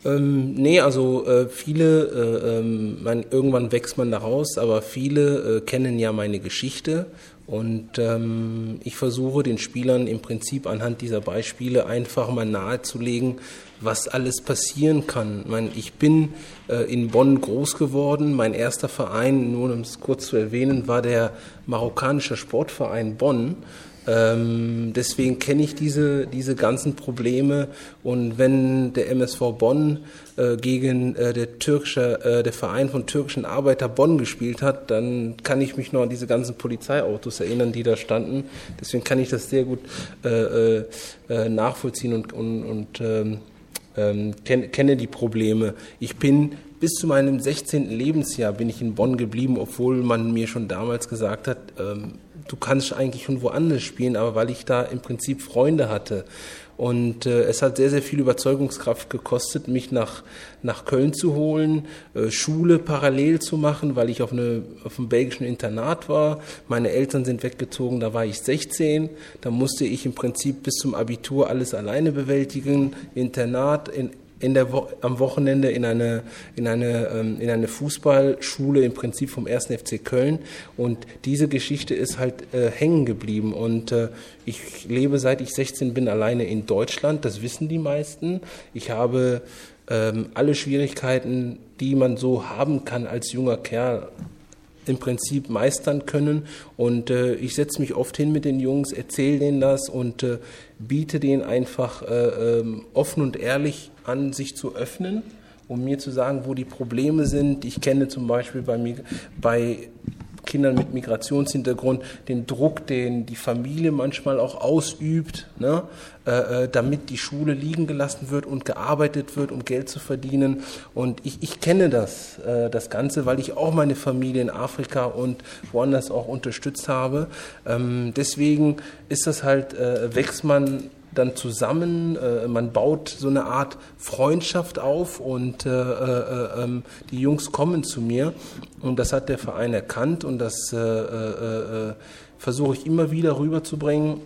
Ähm, nee, also äh, viele, äh, ähm, man, irgendwann wächst man da raus, aber viele äh, kennen ja meine Geschichte und ähm, ich versuche den Spielern im Prinzip anhand dieser Beispiele einfach mal nahezulegen, was alles passieren kann. Ich, meine, ich bin äh, in Bonn groß geworden. Mein erster Verein, nur um es kurz zu erwähnen, war der marokkanische Sportverein Bonn. Ähm, deswegen kenne ich diese, diese ganzen Probleme. Und wenn der MSV Bonn äh, gegen äh, der türkische, äh, der Verein von türkischen Arbeiter Bonn gespielt hat, dann kann ich mich noch an diese ganzen Polizeiautos erinnern, die da standen. Deswegen kann ich das sehr gut äh, äh, äh nachvollziehen und, und, und ähm, ähm, kenne, kenne die Probleme. Ich bin bis zu meinem 16. Lebensjahr bin ich in Bonn geblieben, obwohl man mir schon damals gesagt hat, ähm, du kannst eigentlich schon woanders spielen, aber weil ich da im Prinzip Freunde hatte. Und äh, es hat sehr, sehr viel Überzeugungskraft gekostet, mich nach, nach Köln zu holen, äh, Schule parallel zu machen, weil ich auf, eine, auf einem belgischen Internat war. Meine Eltern sind weggezogen, da war ich 16. Da musste ich im Prinzip bis zum Abitur alles alleine bewältigen. Internat, in, in der Wo am Wochenende in eine, in, eine, ähm, in eine Fußballschule im Prinzip vom 1. FC Köln. Und diese Geschichte ist halt äh, hängen geblieben. Und äh, ich lebe seit ich 16 bin alleine in Deutschland, das wissen die meisten. Ich habe ähm, alle Schwierigkeiten, die man so haben kann als junger Kerl, im Prinzip meistern können. Und äh, ich setze mich oft hin mit den Jungs, erzähle denen das und äh, biete denen einfach äh, ähm, offen und ehrlich an, sich zu öffnen, um mir zu sagen, wo die Probleme sind. Ich kenne zum Beispiel bei, mir, bei Kindern mit Migrationshintergrund, den Druck, den die Familie manchmal auch ausübt, ne, äh, äh, damit die Schule liegen gelassen wird und gearbeitet wird, um Geld zu verdienen. Und ich, ich kenne das, äh, das Ganze, weil ich auch meine Familie in Afrika und woanders auch unterstützt habe. Ähm, deswegen ist das halt, äh, wächst man dann zusammen, äh, man baut so eine Art Freundschaft auf und äh, äh, ähm, die Jungs kommen zu mir und das hat der Verein erkannt und das äh, äh, äh, versuche ich immer wieder rüberzubringen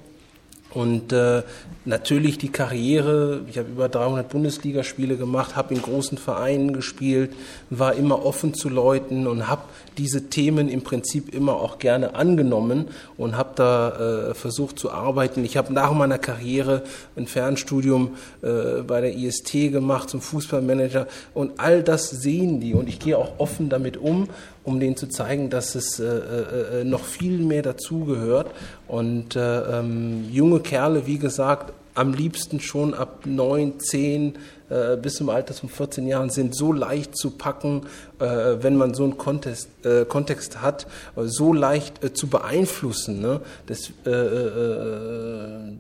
und äh, natürlich die Karriere, ich habe über 300 Bundesligaspiele gemacht, habe in großen Vereinen gespielt, war immer offen zu Leuten und habe diese Themen im Prinzip immer auch gerne angenommen und habe da äh, versucht zu arbeiten. Ich habe nach meiner Karriere ein Fernstudium äh, bei der IST gemacht zum Fußballmanager und all das sehen die. Und ich gehe auch offen damit um um denen zu zeigen, dass es äh, äh, äh noch viel mehr dazugehört. Und äh, ähm, junge Kerle, wie gesagt, am liebsten schon ab neun, zehn äh, bis zum Alter von 14 Jahren sind so leicht zu packen, äh, wenn man so einen Kontext, äh, Kontext hat, so leicht äh, zu beeinflussen. Ne? Das, äh, äh,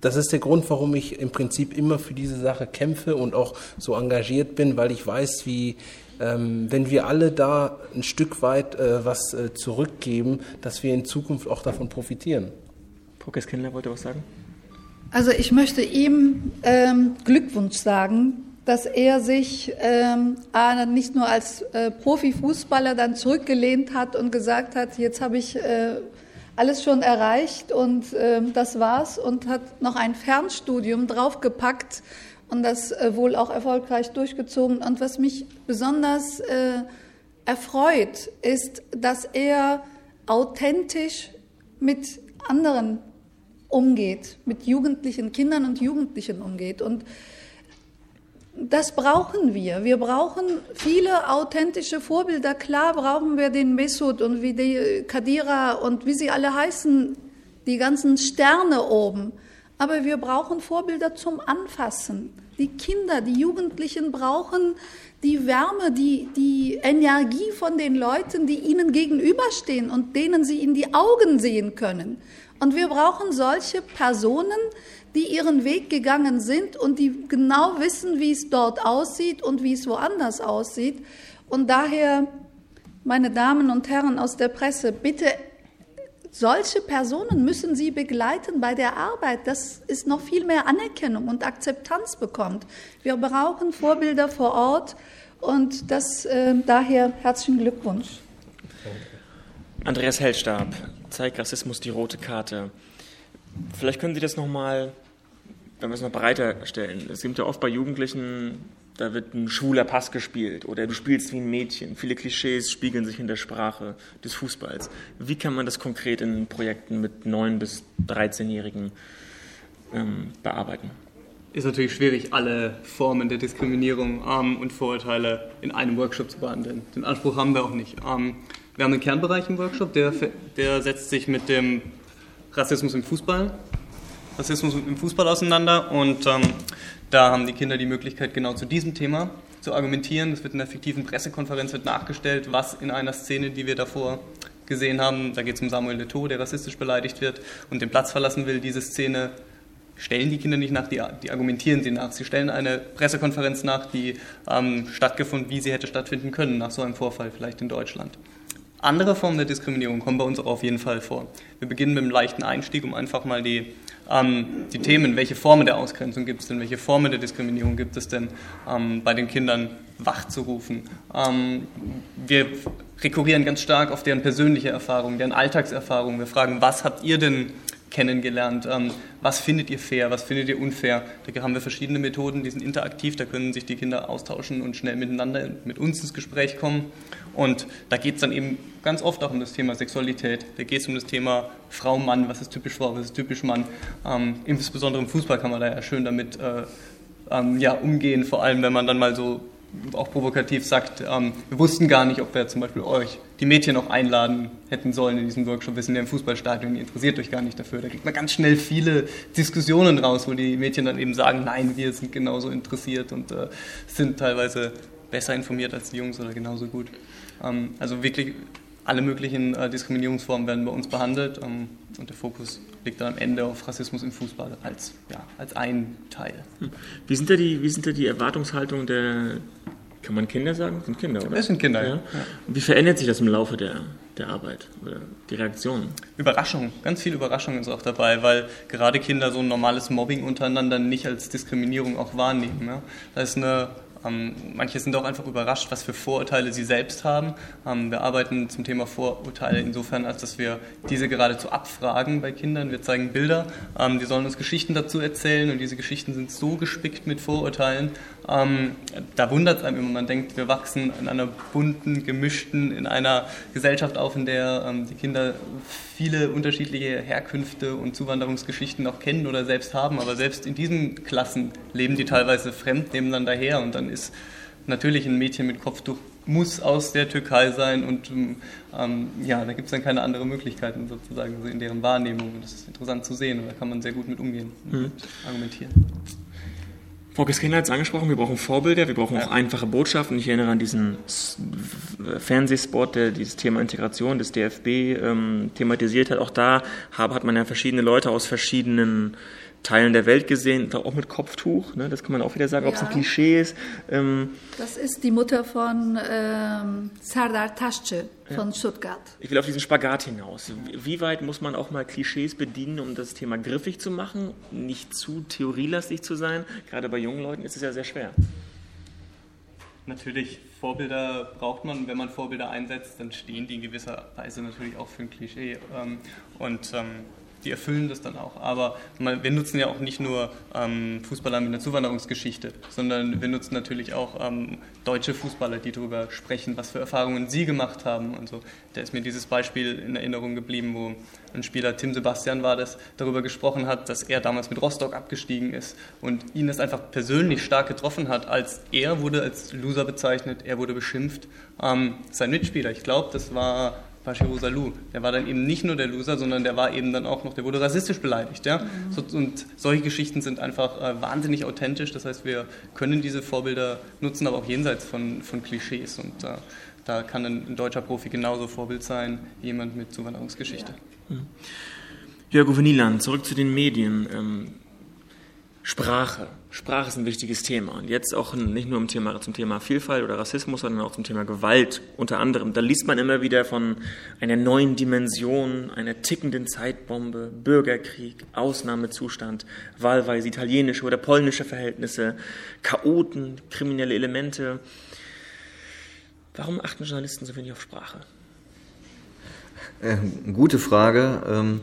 das ist der Grund, warum ich im Prinzip immer für diese Sache kämpfe und auch so engagiert bin, weil ich weiß, wie wenn wir alle da ein Stück weit äh, was äh, zurückgeben, dass wir in Zukunft auch davon profitieren. Prokes Kindler wollte was sagen? Also ich möchte ihm ähm, Glückwunsch sagen, dass er sich ähm, nicht nur als äh, Profifußballer dann zurückgelehnt hat und gesagt hat, jetzt habe ich äh, alles schon erreicht und äh, das war's und hat noch ein Fernstudium draufgepackt und das äh, wohl auch erfolgreich durchgezogen. Und was mich besonders äh, erfreut, ist, dass er authentisch mit anderen umgeht, mit jugendlichen Kindern und Jugendlichen umgeht. Und das brauchen wir. Wir brauchen viele authentische Vorbilder. Klar brauchen wir den Mesut und wie die Kadira und wie sie alle heißen, die ganzen Sterne oben. Aber wir brauchen Vorbilder zum Anfassen. Die Kinder, die Jugendlichen brauchen die Wärme, die, die Energie von den Leuten, die ihnen gegenüberstehen und denen sie in die Augen sehen können. Und wir brauchen solche Personen, die ihren Weg gegangen sind und die genau wissen, wie es dort aussieht und wie es woanders aussieht. Und daher, meine Damen und Herren aus der Presse, bitte solche Personen müssen Sie begleiten bei der Arbeit, dass es noch viel mehr Anerkennung und Akzeptanz bekommt. Wir brauchen Vorbilder vor Ort und das äh, daher herzlichen Glückwunsch. Andreas Hellstab, zeigt Rassismus die rote Karte. Vielleicht können Sie das nochmal, wenn wir es noch breiter stellen. Es gibt ja oft bei Jugendlichen da wird ein schwuler Pass gespielt oder du spielst wie ein Mädchen. Viele Klischees spiegeln sich in der Sprache des Fußballs. Wie kann man das konkret in Projekten mit 9- bis 13-Jährigen ähm, bearbeiten? Ist natürlich schwierig, alle Formen der Diskriminierung ähm, und Vorurteile in einem Workshop zu behandeln. Den Anspruch haben wir auch nicht. Ähm, wir haben einen Kernbereich im Workshop, der, der setzt sich mit dem Rassismus im Fußball, Rassismus im Fußball auseinander und ähm, da haben die Kinder die Möglichkeit, genau zu diesem Thema zu argumentieren. Es wird in der fiktiven Pressekonferenz wird nachgestellt, was in einer Szene, die wir davor gesehen haben, da geht es um Samuel Leto, der rassistisch beleidigt wird und den Platz verlassen will. Diese Szene stellen die Kinder nicht nach, die, die argumentieren sie nach. Sie stellen eine Pressekonferenz nach, die ähm, stattgefunden, wie sie hätte stattfinden können nach so einem Vorfall vielleicht in Deutschland. Andere Formen der Diskriminierung kommen bei uns auch auf jeden Fall vor. Wir beginnen mit einem leichten Einstieg, um einfach mal die ähm, die Themen, welche Formen der Ausgrenzung gibt es denn, welche Formen der Diskriminierung gibt es denn ähm, bei den Kindern wachzurufen. Ähm, wir rekurrieren ganz stark auf deren persönliche Erfahrung, deren Alltagserfahrung. Wir fragen, was habt ihr denn kennengelernt. Ähm, was findet ihr fair, was findet ihr unfair? Da haben wir verschiedene Methoden, die sind interaktiv, da können sich die Kinder austauschen und schnell miteinander mit uns ins Gespräch kommen. Und da geht es dann eben ganz oft auch um das Thema Sexualität. Da geht es um das Thema Frau, Mann, was ist typisch Frau, was ist typisch Mann. Ähm, insbesondere im Fußball kann man da ja schön damit äh, ähm, ja, umgehen, vor allem wenn man dann mal so auch provokativ sagt, ähm, wir wussten gar nicht, ob wir zum Beispiel euch, die Mädchen auch einladen hätten sollen in diesem Workshop. Wir sind ja im Fußballstadion, ihr interessiert euch gar nicht dafür. Da kriegt man ganz schnell viele Diskussionen raus, wo die Mädchen dann eben sagen, nein, wir sind genauso interessiert und äh, sind teilweise besser informiert als die Jungs oder genauso gut. Ähm, also wirklich alle möglichen äh, Diskriminierungsformen werden bei uns behandelt ähm, und der Fokus liegt dann am Ende auf Rassismus im Fußball als, ja, als ein Teil. Hm. Wie sind da die, wie sind da die Erwartungshaltungen der, kann man Kinder sagen? Das sind Kinder, oder? Das sind Kinder, ja. ja. Wie verändert sich das im Laufe der, der Arbeit oder die Reaktionen? Überraschung, ganz viel Überraschung ist auch dabei, weil gerade Kinder so ein normales Mobbing untereinander nicht als Diskriminierung auch wahrnehmen. Ja. Da ist eine manche sind auch einfach überrascht, was für Vorurteile sie selbst haben. Ähm, wir arbeiten zum Thema Vorurteile insofern, als dass wir diese geradezu abfragen bei Kindern. Wir zeigen Bilder, ähm, die sollen uns Geschichten dazu erzählen und diese Geschichten sind so gespickt mit Vorurteilen. Ähm, da wundert es einem immer, man denkt, wir wachsen in einer bunten, gemischten, in einer Gesellschaft auf, in der ähm, die Kinder viele unterschiedliche Herkünfte und Zuwanderungsgeschichten auch kennen oder selbst haben, aber selbst in diesen Klassen leben die teilweise fremd nebeneinander her und dann ist natürlich ein Mädchen mit Kopftuch muss aus der Türkei sein und ähm, ja, da gibt es dann keine anderen Möglichkeiten sozusagen in deren Wahrnehmung. Das ist interessant zu sehen und da kann man sehr gut mit umgehen und mhm. argumentieren. Frau Kiskina hat es angesprochen, wir brauchen Vorbilder, wir brauchen auch einfache Botschaften. Ich erinnere an diesen Fernsehspot, der dieses Thema Integration des DFB ähm, thematisiert hat. Auch da hat man ja verschiedene Leute aus verschiedenen Teilen der Welt gesehen, auch mit Kopftuch, ne? das kann man auch wieder sagen, ob es ein Klischee ist. Ähm, das ist die Mutter von ähm, Serdar Taschce von ja. Stuttgart. Ich will auf diesen Spagat hinaus. Wie weit muss man auch mal Klischees bedienen, um das Thema griffig zu machen, nicht zu theorielastig zu sein? Gerade bei jungen Leuten ist es ja sehr schwer. Natürlich, Vorbilder braucht man. Wenn man Vorbilder einsetzt, dann stehen die in gewisser Weise natürlich auch für ein Klischee. Ähm, und ähm, die erfüllen das dann auch. Aber wir nutzen ja auch nicht nur ähm, Fußballer mit einer Zuwanderungsgeschichte, sondern wir nutzen natürlich auch ähm, deutsche Fußballer, die darüber sprechen, was für Erfahrungen sie gemacht haben. Und so. Da ist mir dieses Beispiel in Erinnerung geblieben, wo ein Spieler, Tim Sebastian war das, darüber gesprochen hat, dass er damals mit Rostock abgestiegen ist und ihn das einfach persönlich stark getroffen hat, als er wurde als Loser bezeichnet, er wurde beschimpft. Ähm, sein Mitspieler, ich glaube, das war Bashir Salou, der war dann eben nicht nur der Loser, sondern der war eben dann auch noch, der wurde rassistisch beleidigt. Ja? Mhm. So, und solche Geschichten sind einfach äh, wahnsinnig authentisch. Das heißt, wir können diese Vorbilder nutzen, aber auch jenseits von, von Klischees. Und äh, da kann ein, ein, deutscher Profi genauso Vorbild sein, wie jemand mit Zuwanderungsgeschichte. Ja. Mhm. Jörg Nieland, zurück zu den Medien. Ähm, Sprache. Sprache ist ein wichtiges Thema. Und jetzt auch nicht nur Thema, zum Thema Vielfalt oder Rassismus, sondern auch zum Thema Gewalt unter anderem. Da liest man immer wieder von einer neuen Dimension, einer tickenden Zeitbombe, Bürgerkrieg, Ausnahmezustand, wahlweise italienische oder polnische Verhältnisse, Chaoten, kriminelle Elemente. Warum achten Journalisten so wenig auf Sprache? Äh, gute Frage. Ähm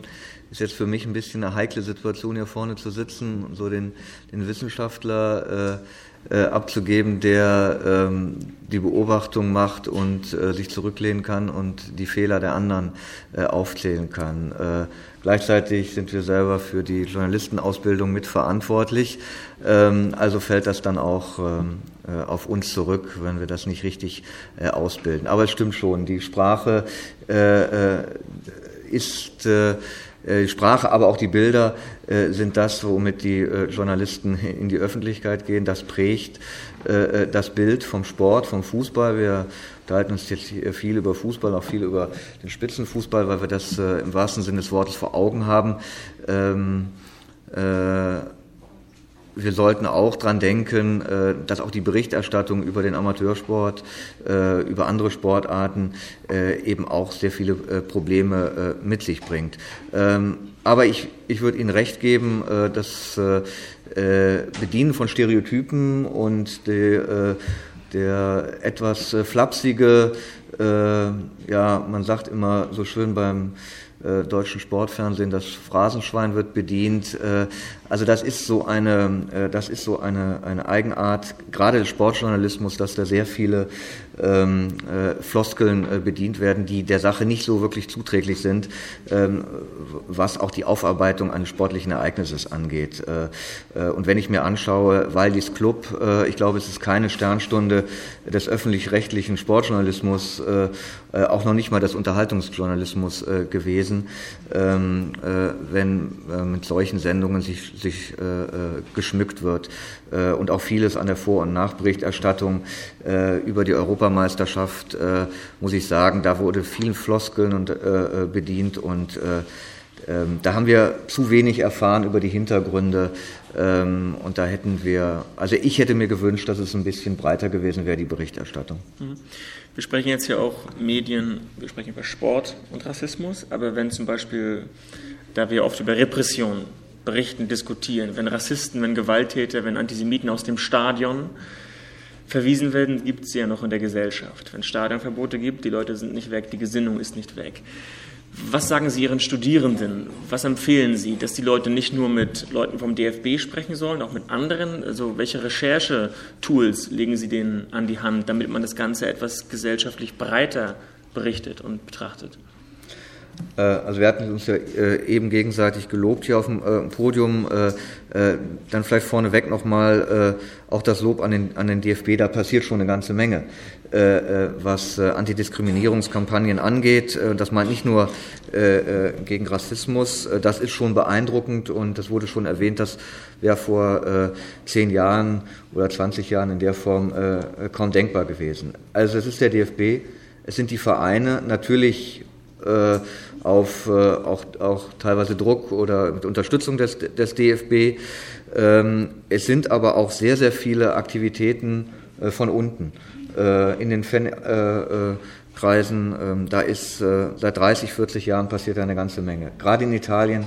ist jetzt für mich ein bisschen eine heikle Situation, hier vorne zu sitzen und so den, den Wissenschaftler äh, äh, abzugeben, der ähm, die Beobachtung macht und äh, sich zurücklehnen kann und die Fehler der anderen äh, aufzählen kann. Äh, gleichzeitig sind wir selber für die Journalistenausbildung mitverantwortlich. Ähm, also fällt das dann auch ähm, äh, auf uns zurück, wenn wir das nicht richtig ausbilden. Aber es stimmt schon, die Sprache ist die Sprache, aber auch die Bilder äh, sind das, womit die äh, Journalisten in die Öffentlichkeit gehen. Das prägt das Bild vom Sport, vom Fußball. Wir unterhalten uns jetzt viel über Fußball, auch viel über den Spitzenfußball, weil wir das im wahrsten Sinne des Wortes vor Augen haben. Wir sollten auch dran denken, äh, dass auch die Berichterstattung über den Amateursport, äh, über andere Sportarten äh, eben auch sehr viele Probleme mit sich bringt. Ähm, aber ich, ich würde Ihnen recht geben, das Bedienen von Stereotypen und die, der etwas flapsige, ja, man sagt immer so schön beim äh, deutschen Sportfernsehen, das Phrasenschwein wird bedient. Äh, also das ist so eine, äh, das ist so eine, eine Eigenart, gerade des Sportjournalismus, dass da sehr viele ähm, äh, Floskeln äh, bedient werden, die der Sache nicht so wirklich zuträglich sind, ähm, was auch die Aufarbeitung eines sportlichen Ereignisses angeht. Äh, äh, und wenn ich mir anschaue, Waldis Club, äh, ich glaube, es ist keine Sternstunde des öffentlich-rechtlichen Sportjournalismus, äh, äh, auch noch nicht mal des Unterhaltungsjournalismus äh, gewesen, ähm, äh, wenn äh, mit solchen Sendungen sich, sich äh, geschmückt wird und auch vieles an der Vor- und Nachberichterstattung über die Europameisterschaft, muss ich sagen, da wurde vielen Floskeln und, bedient und äh, ähm, da haben wir zu wenig erfahren über die Hintergründe und da hätten wir, also ich hätte mir gewünscht, dass es ein bisschen breiter gewesen wäre, die Berichterstattung. Mhm. Wir sprechen jetzt ja auch Medien, wir sprechen über Sport und Rassismus, aber wenn zum Beispiel, da wir oft über Repression berichten, diskutieren, wenn Rassisten, wenn Gewalttäter, wenn Antisemiten aus dem Stadion verwiesen werden, gibt es ja noch in der Gesellschaft. Wenn Stadionverbote gibt, die Leute sind nicht weg, die Gesinnung ist nicht weg. Was sagen Sie Ihren Studierenden? Was empfehlen Sie, dass die Leute nicht nur mit Leuten vom DFB sprechen sollen, auch mit anderen? Also welche Recherchetools legen Sie denen an die Hand, damit man das Ganze etwas gesellschaftlich breiter berichtet und betrachtet? Äh, also wir hatten uns ja äh, eben gegenseitig gelobt hier auf dem äh, Podium. Dann vielleicht vorneweg nochmal auch das Lob an den, an den DFB, da passiert schon eine ganze Menge, was Antidiskriminierungskampagnen angeht. Das meint nicht nur gegen Rassismus, das ist schon beeindruckend und das wurde schon erwähnt, das wäre vor zehn Jahren oder 20 Jahren in der Form kaum denkbar gewesen. Also es ist der DFB, es sind die Vereine, natürlich auf äh, auch, auch teilweise Druck oder mit Unterstützung des, des DFB. Ähm, es sind aber auch sehr, sehr viele Aktivitäten äh, von unten. Äh, in den Fankreisen, ähm, da ist seit 30, 40 Jahren passiert eine ganze Menge. Gerade in Italien äh,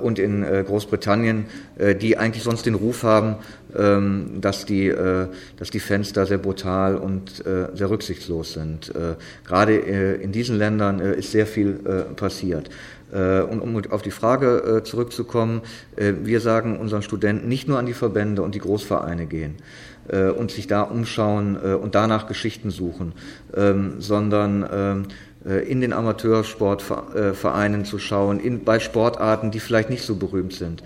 und in äh, Großbritannien, äh, die eigentlich sonst den Ruf haben, ähm, dass die, dass die Fans da sehr brutal und sehr rücksichtslos sind. Gerade in diesen Ländern ist sehr viel passiert. Und um auf die Frage zurückzukommen, wir sagen unseren Studenten nicht nur an die Verbände und die Großvereine gehen und sich da umschauen und danach Geschichten suchen, ähm, sondern ähm, äh, in den Amateursportvereinen zu schauen, in, bei Sportarten, die vielleicht nicht so berühmt sind.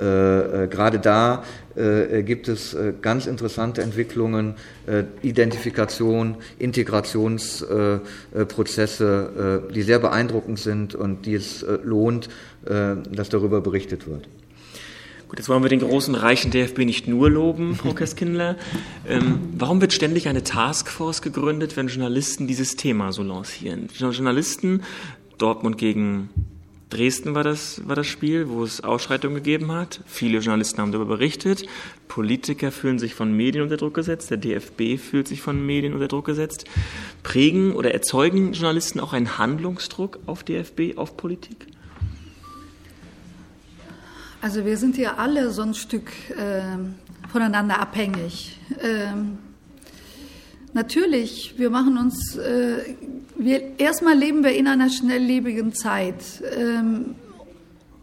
Äh, äh, gerade da äh, gibt es äh, ganz interessante Entwicklungen, äh, Identifikation, Integrationsprozesse, die sehr beeindruckend sind und die es lohnt, dass darüber berichtet wird. Gut, jetzt wollen wir den großen, reichen DFB nicht nur loben, Frau Keskindler. Ähm, warum wird ständig eine Taskforce gegründet, wenn Journalisten dieses Thema so lancieren? Journalisten, Dortmund gegen Dresden war das, war das Spiel, wo es Ausschreitungen gegeben hat. Viele Journalisten haben darüber berichtet. Politiker fühlen sich von Medien unter Druck gesetzt. Der DFB fühlt sich von Medien unter Druck gesetzt. Prägen oder erzeugen Journalisten auch einen Handlungsdruck auf DFB, auf Politik? Also wir sind ja alle so ein Stück äh, voneinander abhängig. Ähm, natürlich, wir machen uns, äh, wir, erstmal leben wir in einer schnelllebigen Zeit. Ähm,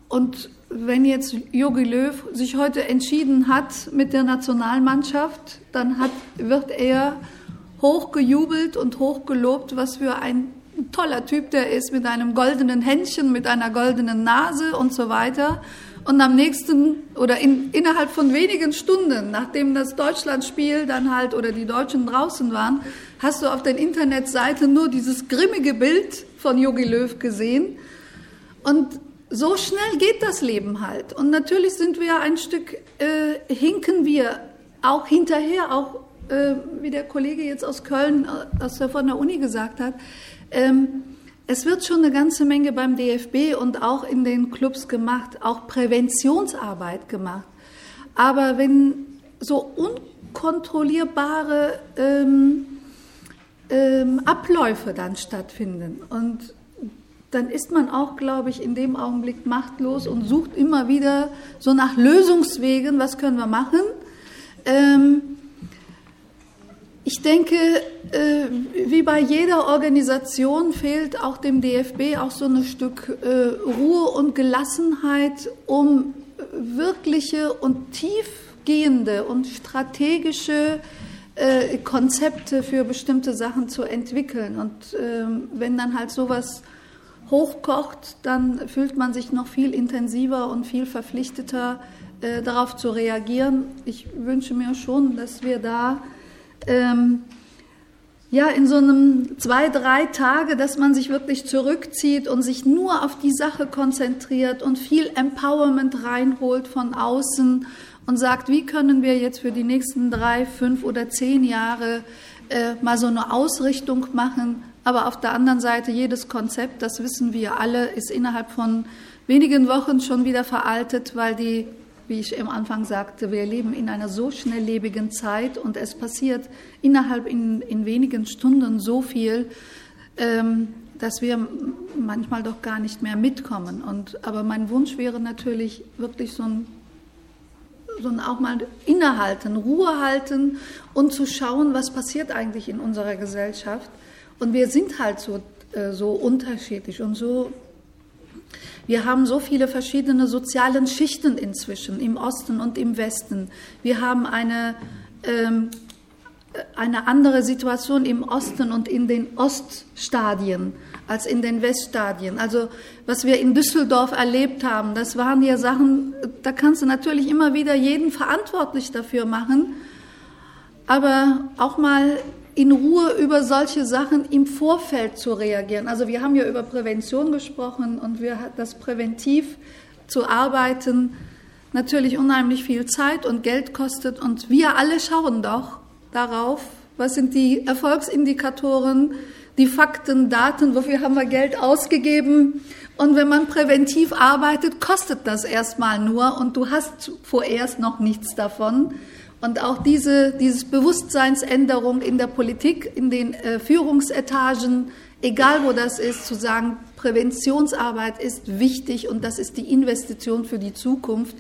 und wenn jetzt Jogi Löw sich heute entschieden hat mit der Nationalmannschaft, dann hat, wird er hochgejubelt und hochgelobt, was für ein toller Typ der ist, mit einem goldenen Händchen, mit einer goldenen Nase und so weiter. Und am nächsten oder in, innerhalb von wenigen Stunden, nachdem das Deutschlandspiel dann halt oder die Deutschen draußen waren, hast du auf den Internetseiten nur dieses grimmige Bild von Jogi Löw gesehen. Und so schnell geht das Leben halt. Und natürlich sind wir ein Stück, äh, hinken wir auch hinterher, auch äh, wie der Kollege jetzt aus Köln, äh, aus der, von der Uni gesagt hat. Ähm, es wird schon eine ganze Menge beim DFB und auch in den Clubs gemacht, auch Präventionsarbeit gemacht. Aber wenn so unkontrollierbare ähm, ähm, Abläufe dann stattfinden und dann ist man auch, glaube ich, in dem Augenblick machtlos und sucht immer wieder so nach Lösungswegen, was können wir machen. Ähm, ich denke, äh, wie bei jeder Organisation fehlt auch dem DFB auch so ein Stück äh, Ruhe und Gelassenheit, um wirkliche und tiefgehende und strategische äh, Konzepte für bestimmte Sachen zu entwickeln. Und ähm, wenn dann halt sowas hochkocht, dann fühlt man sich noch viel intensiver und viel verpflichteter darauf zu reagieren. Ich wünsche mir schon, dass wir da ähm, ja, in so einem zwei, drei Tage, dass man sich wirklich zurückzieht und sich nur auf die Sache konzentriert und viel Empowerment reinholt von außen und sagt, wie können wir jetzt für die nächsten drei, fünf oder zehn Jahre äh, mal so eine Ausrichtung machen. Aber auf der anderen Seite, jedes Konzept, das wissen wir alle, ist innerhalb von wenigen Wochen schon wieder veraltet, weil die wie ich am Anfang sagte, wir leben in einer so schnelllebigen Zeit und es passiert innerhalb in, in wenigen Stunden so viel, ähm, dass wir manchmal doch gar nicht mehr mitkommen. Und, aber mein Wunsch wäre natürlich wirklich so ein, so ein auch mal innehalten, Ruhe halten und zu schauen, was passiert eigentlich in unserer Gesellschaft. Und wir sind halt so, äh, so unterschiedlich und so wir haben so viele verschiedene sozialen Schichten inzwischen im Osten und im Westen. Wir haben eine, ähm, eine andere Situation im Osten und in den Oststadien als in den Weststadien. Also was wir in Düsseldorf erlebt haben, das waren ja Sachen, da kannst du natürlich immer wieder jeden verantwortlich dafür machen, aber auch mal in Ruhe über solche Sachen im Vorfeld zu reagieren. Also wir haben ja über Prävention gesprochen und wir, das präventiv zu arbeiten natürlich unheimlich viel Zeit und Geld kostet und wir alle schauen doch darauf, was sind die Erfolgsindikatoren die Fakten, Daten, wofür haben wir Geld ausgegeben. Und wenn man präventiv arbeitet, kostet das erstmal nur und du hast vorerst noch nichts davon. Und auch diese dieses Bewusstseinsänderung in der Politik, in den äh, Führungsetagen, egal wo das ist, zu sagen, Präventionsarbeit ist wichtig und das ist die Investition für die Zukunft.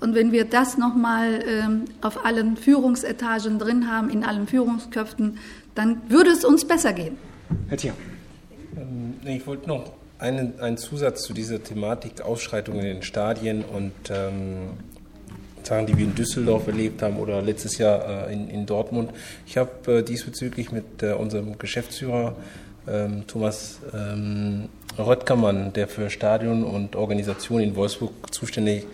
Und wenn wir das nochmal ähm, auf allen Führungsetagen drin haben, in allen Führungsköpfen, dann würde es uns besser gehen. Herr Thier. Ähm, ich wollte noch einen, einen Zusatz zu dieser Thematik Ausschreitungen in den Stadien und ähm, Sachen, die wir in Düsseldorf erlebt haben oder letztes Jahr äh, in, in, Dortmund. Ich habe äh, diesbezüglich mit äh, unserem Geschäftsführer ähm, Thomas ähm, Röttgermann, der für Stadion und Organisation in Wolfsburg zuständig,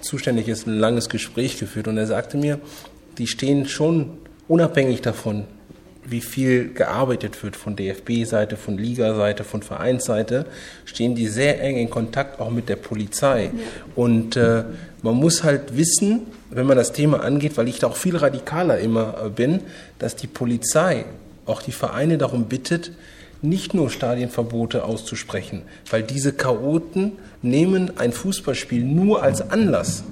zuständig ist, ein langes Gespräch geführt und er sagte mir, die stehen schon unabhängig davon, wie viel gearbeitet wird von DFB-Seite, von Liga-Seite, von Vereinsseite, stehen die sehr eng in Kontakt auch mit der Polizei. Ja. Und äh, man muss halt wissen, wenn man das Thema angeht, weil ich da auch viel radikaler immer äh, bin, dass die Polizei auch die Vereine darum bittet, nicht nur Stadienverbote auszusprechen, weil diese Chaoten nehmen ein Fußballspiel nur als Anlass,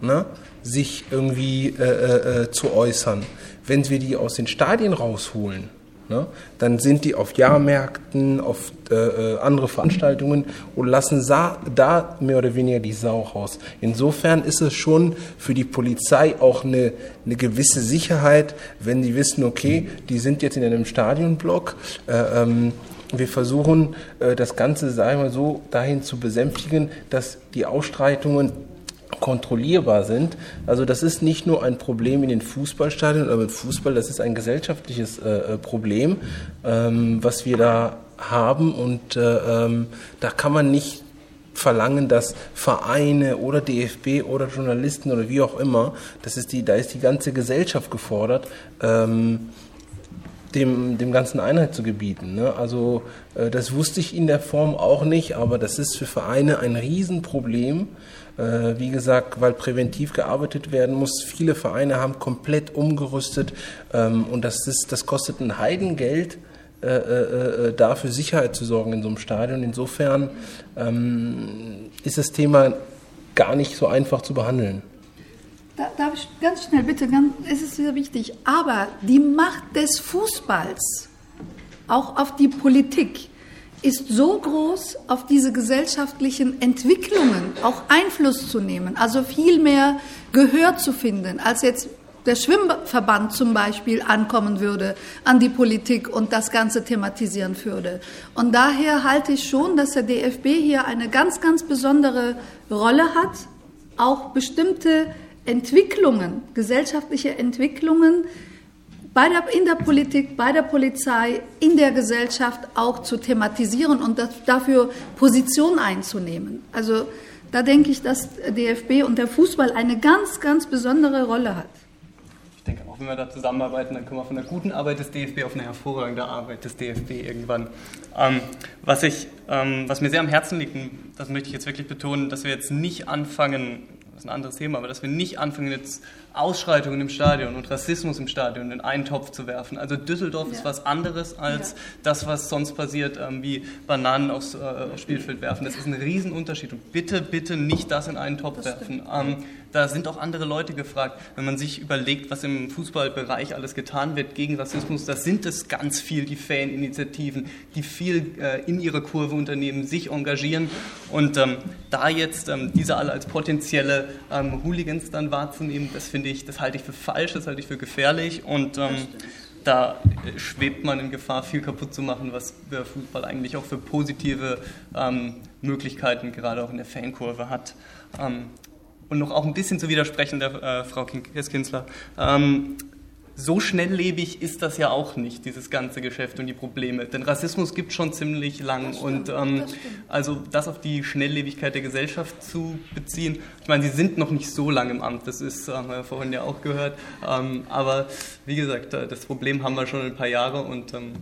ne, sich irgendwie äh, äh, äh zu äußern wenn wir die aus den Stadien rausholen, ne, dann sind die auf Jahrmärkten, auf äh, äh andere Veranstaltungen und lassen da mehr oder weniger die Sau raus. Insofern ist es schon für die Polizei auch eine, eine gewisse Sicherheit, wenn die wissen, okay, die sind jetzt in einem Stadionblock. Äh, ähm, wir versuchen äh, das Ganze, sagen wir so, dahin zu besänftigen, dass die Ausstreitungen kontrollierbar sind. Also das ist nicht nur ein Problem in den Fußballstadien oder mit Fußball, das ist ein gesellschaftliches äh, äh, Problem, ähm, was wir da haben und äh, ähm, da kann man nicht verlangen, dass Vereine oder DFB oder Journalisten oder wie auch immer, das ist die, da ist die ganze Gesellschaft gefordert, ähm, dem, dem ganzen Einheit zu gebieten. Ne? Also äh, das wusste ich in der Form auch nicht, aber das ist für Vereine ein Riesenproblem. Äh, wie gesagt, weil präventiv gearbeitet werden muss. Viele Vereine haben komplett umgerüstet ähm, und das, ist, das kostet ein Heidengeld. Äh, äh, äh, da Sicherheit zu sorgen in so einem Stadion. Insofern ähm, ist das Thema gar nicht so einfach zu behandeln. Da, darf ich ganz schnell, bitte, ganz, es ist sehr wichtig. Aber die Macht des Fußballs, auch auf die Politik, ist so groß, auf diese gesellschaftlichen Entwicklungen auch Einfluss zu nehmen, also viel mehr Gehör zu finden, als jetzt der Schwimmverband zum Beispiel ankommen würde an die Politik und das Ganze thematisieren würde. Und daher halte ich schon, dass der DFB hier eine ganz, ganz besondere Rolle hat, auch bestimmte Entwicklungen, gesellschaftliche Entwicklungen bei der, in der Politik, bei der Polizei, in der Gesellschaft auch zu thematisieren und das, dafür Position einzunehmen. Also da denke ich, dass DFB und der Fußball eine ganz, ganz besondere Rolle hat. Ich denke, auch wenn wir da zusammenarbeiten, dann kommen wir von der guten Arbeit des DFB auf eine hervorragende Arbeit des DFB irgendwann. Ähm, was, ich, ähm, was mir sehr am Herzen liegt, das möchte ich jetzt wirklich betonen, dass wir jetzt nicht anfangen, das ist ein anderes Thema, aber dass wir nicht anfangen, jetzt Ausschreitungen im Stadion und Rassismus im Stadion in einen Topf zu werfen. Also Düsseldorf ja. ist was anderes als ja. das, was sonst passiert, ähm, wie Bananen aufs äh, Spielfeld werfen. Das ist ein Riesenunterschied. Und bitte, bitte nicht das in einen Topf das werfen. Ähm, da sind auch andere Leute gefragt. Wenn man sich überlegt, was im Fußballbereich alles getan wird gegen Rassismus, da sind es ganz viel die Faninitiativen, die viel äh, in ihrer Kurve unternehmen, sich engagieren. Und ähm, da jetzt ähm, diese alle als potenzielle ähm, Hooligans dann wahrzunehmen, das finde ich, das halte ich für falsch, das halte ich für gefährlich. Und ähm, da schwebt man in Gefahr, viel kaputt zu machen, was der Fußball eigentlich auch für positive ähm, Möglichkeiten gerade auch in der Fankurve hat. Ähm, und noch auch ein bisschen zu widersprechen der äh, Frau Kinsler. Ähm, so schnelllebig ist das ja auch nicht, dieses ganze Geschäft und die Probleme. Denn Rassismus gibt schon ziemlich lang. Stimmt, und ähm, das also das auf die Schnelllebigkeit der Gesellschaft zu beziehen, ich meine, sie sind noch nicht so lange im Amt, das ist, haben wir vorhin ja auch gehört. Ähm, aber wie gesagt, äh, das Problem haben wir schon ein paar Jahre und ähm,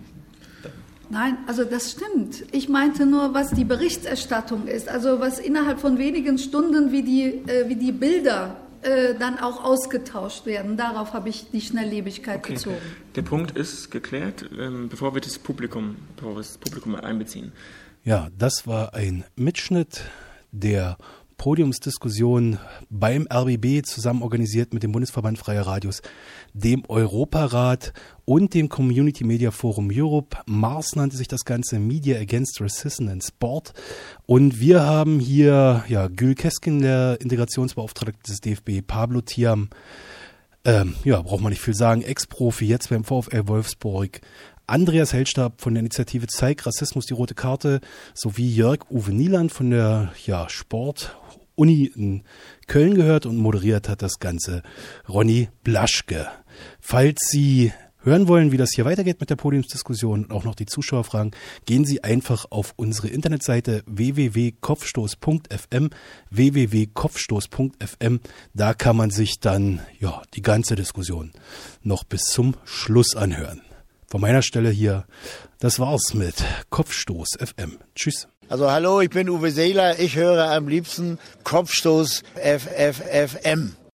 Nein, also das stimmt. Ich meinte nur, was die Berichterstattung ist, also was innerhalb von wenigen Stunden, wie die, äh, wie die Bilder äh, dann auch ausgetauscht werden. Darauf habe ich die Schnelllebigkeit Okay. bezogen. Der Punkt ist geklärt, ähm, bevor wir das Publikum, bevor wir das Publikum einbeziehen. Ja, das war ein Mitschnitt der Podiumsdiskussion beim RBB zusammen organisiert mit dem Bundesverband Freier Radios, dem Europarat und dem Community Media Forum Europe. Mars nannte sich das Ganze Media Against Racism in Sport. Und wir haben hier ja, Gül Keskin, der Integrationsbeauftragte des DFB, Pablo Thiam, ähm, ja, braucht man nicht viel sagen, Ex-Profi, jetzt beim VfL Wolfsburg. Andreas Hellstab von der Initiative Zeig Rassismus die rote Karte sowie Jörg Uwe Nieland von der ja, Sport-Uni in Köln gehört und moderiert hat das Ganze Ronny Blaschke. Falls Sie hören wollen, wie das hier weitergeht mit der Podiumsdiskussion und auch noch die Zuschauer fragen, gehen Sie einfach auf unsere Internetseite www.kopfstoß.fm www.kopfstoß.fm da kann man sich dann ja die ganze Diskussion noch bis zum Schluss anhören. Von meiner Stelle hier, das war's mit Kopfstoß FM. Tschüss. Also hallo, ich bin Uwe Seeler. Ich höre am liebsten Kopfstoß FFFM.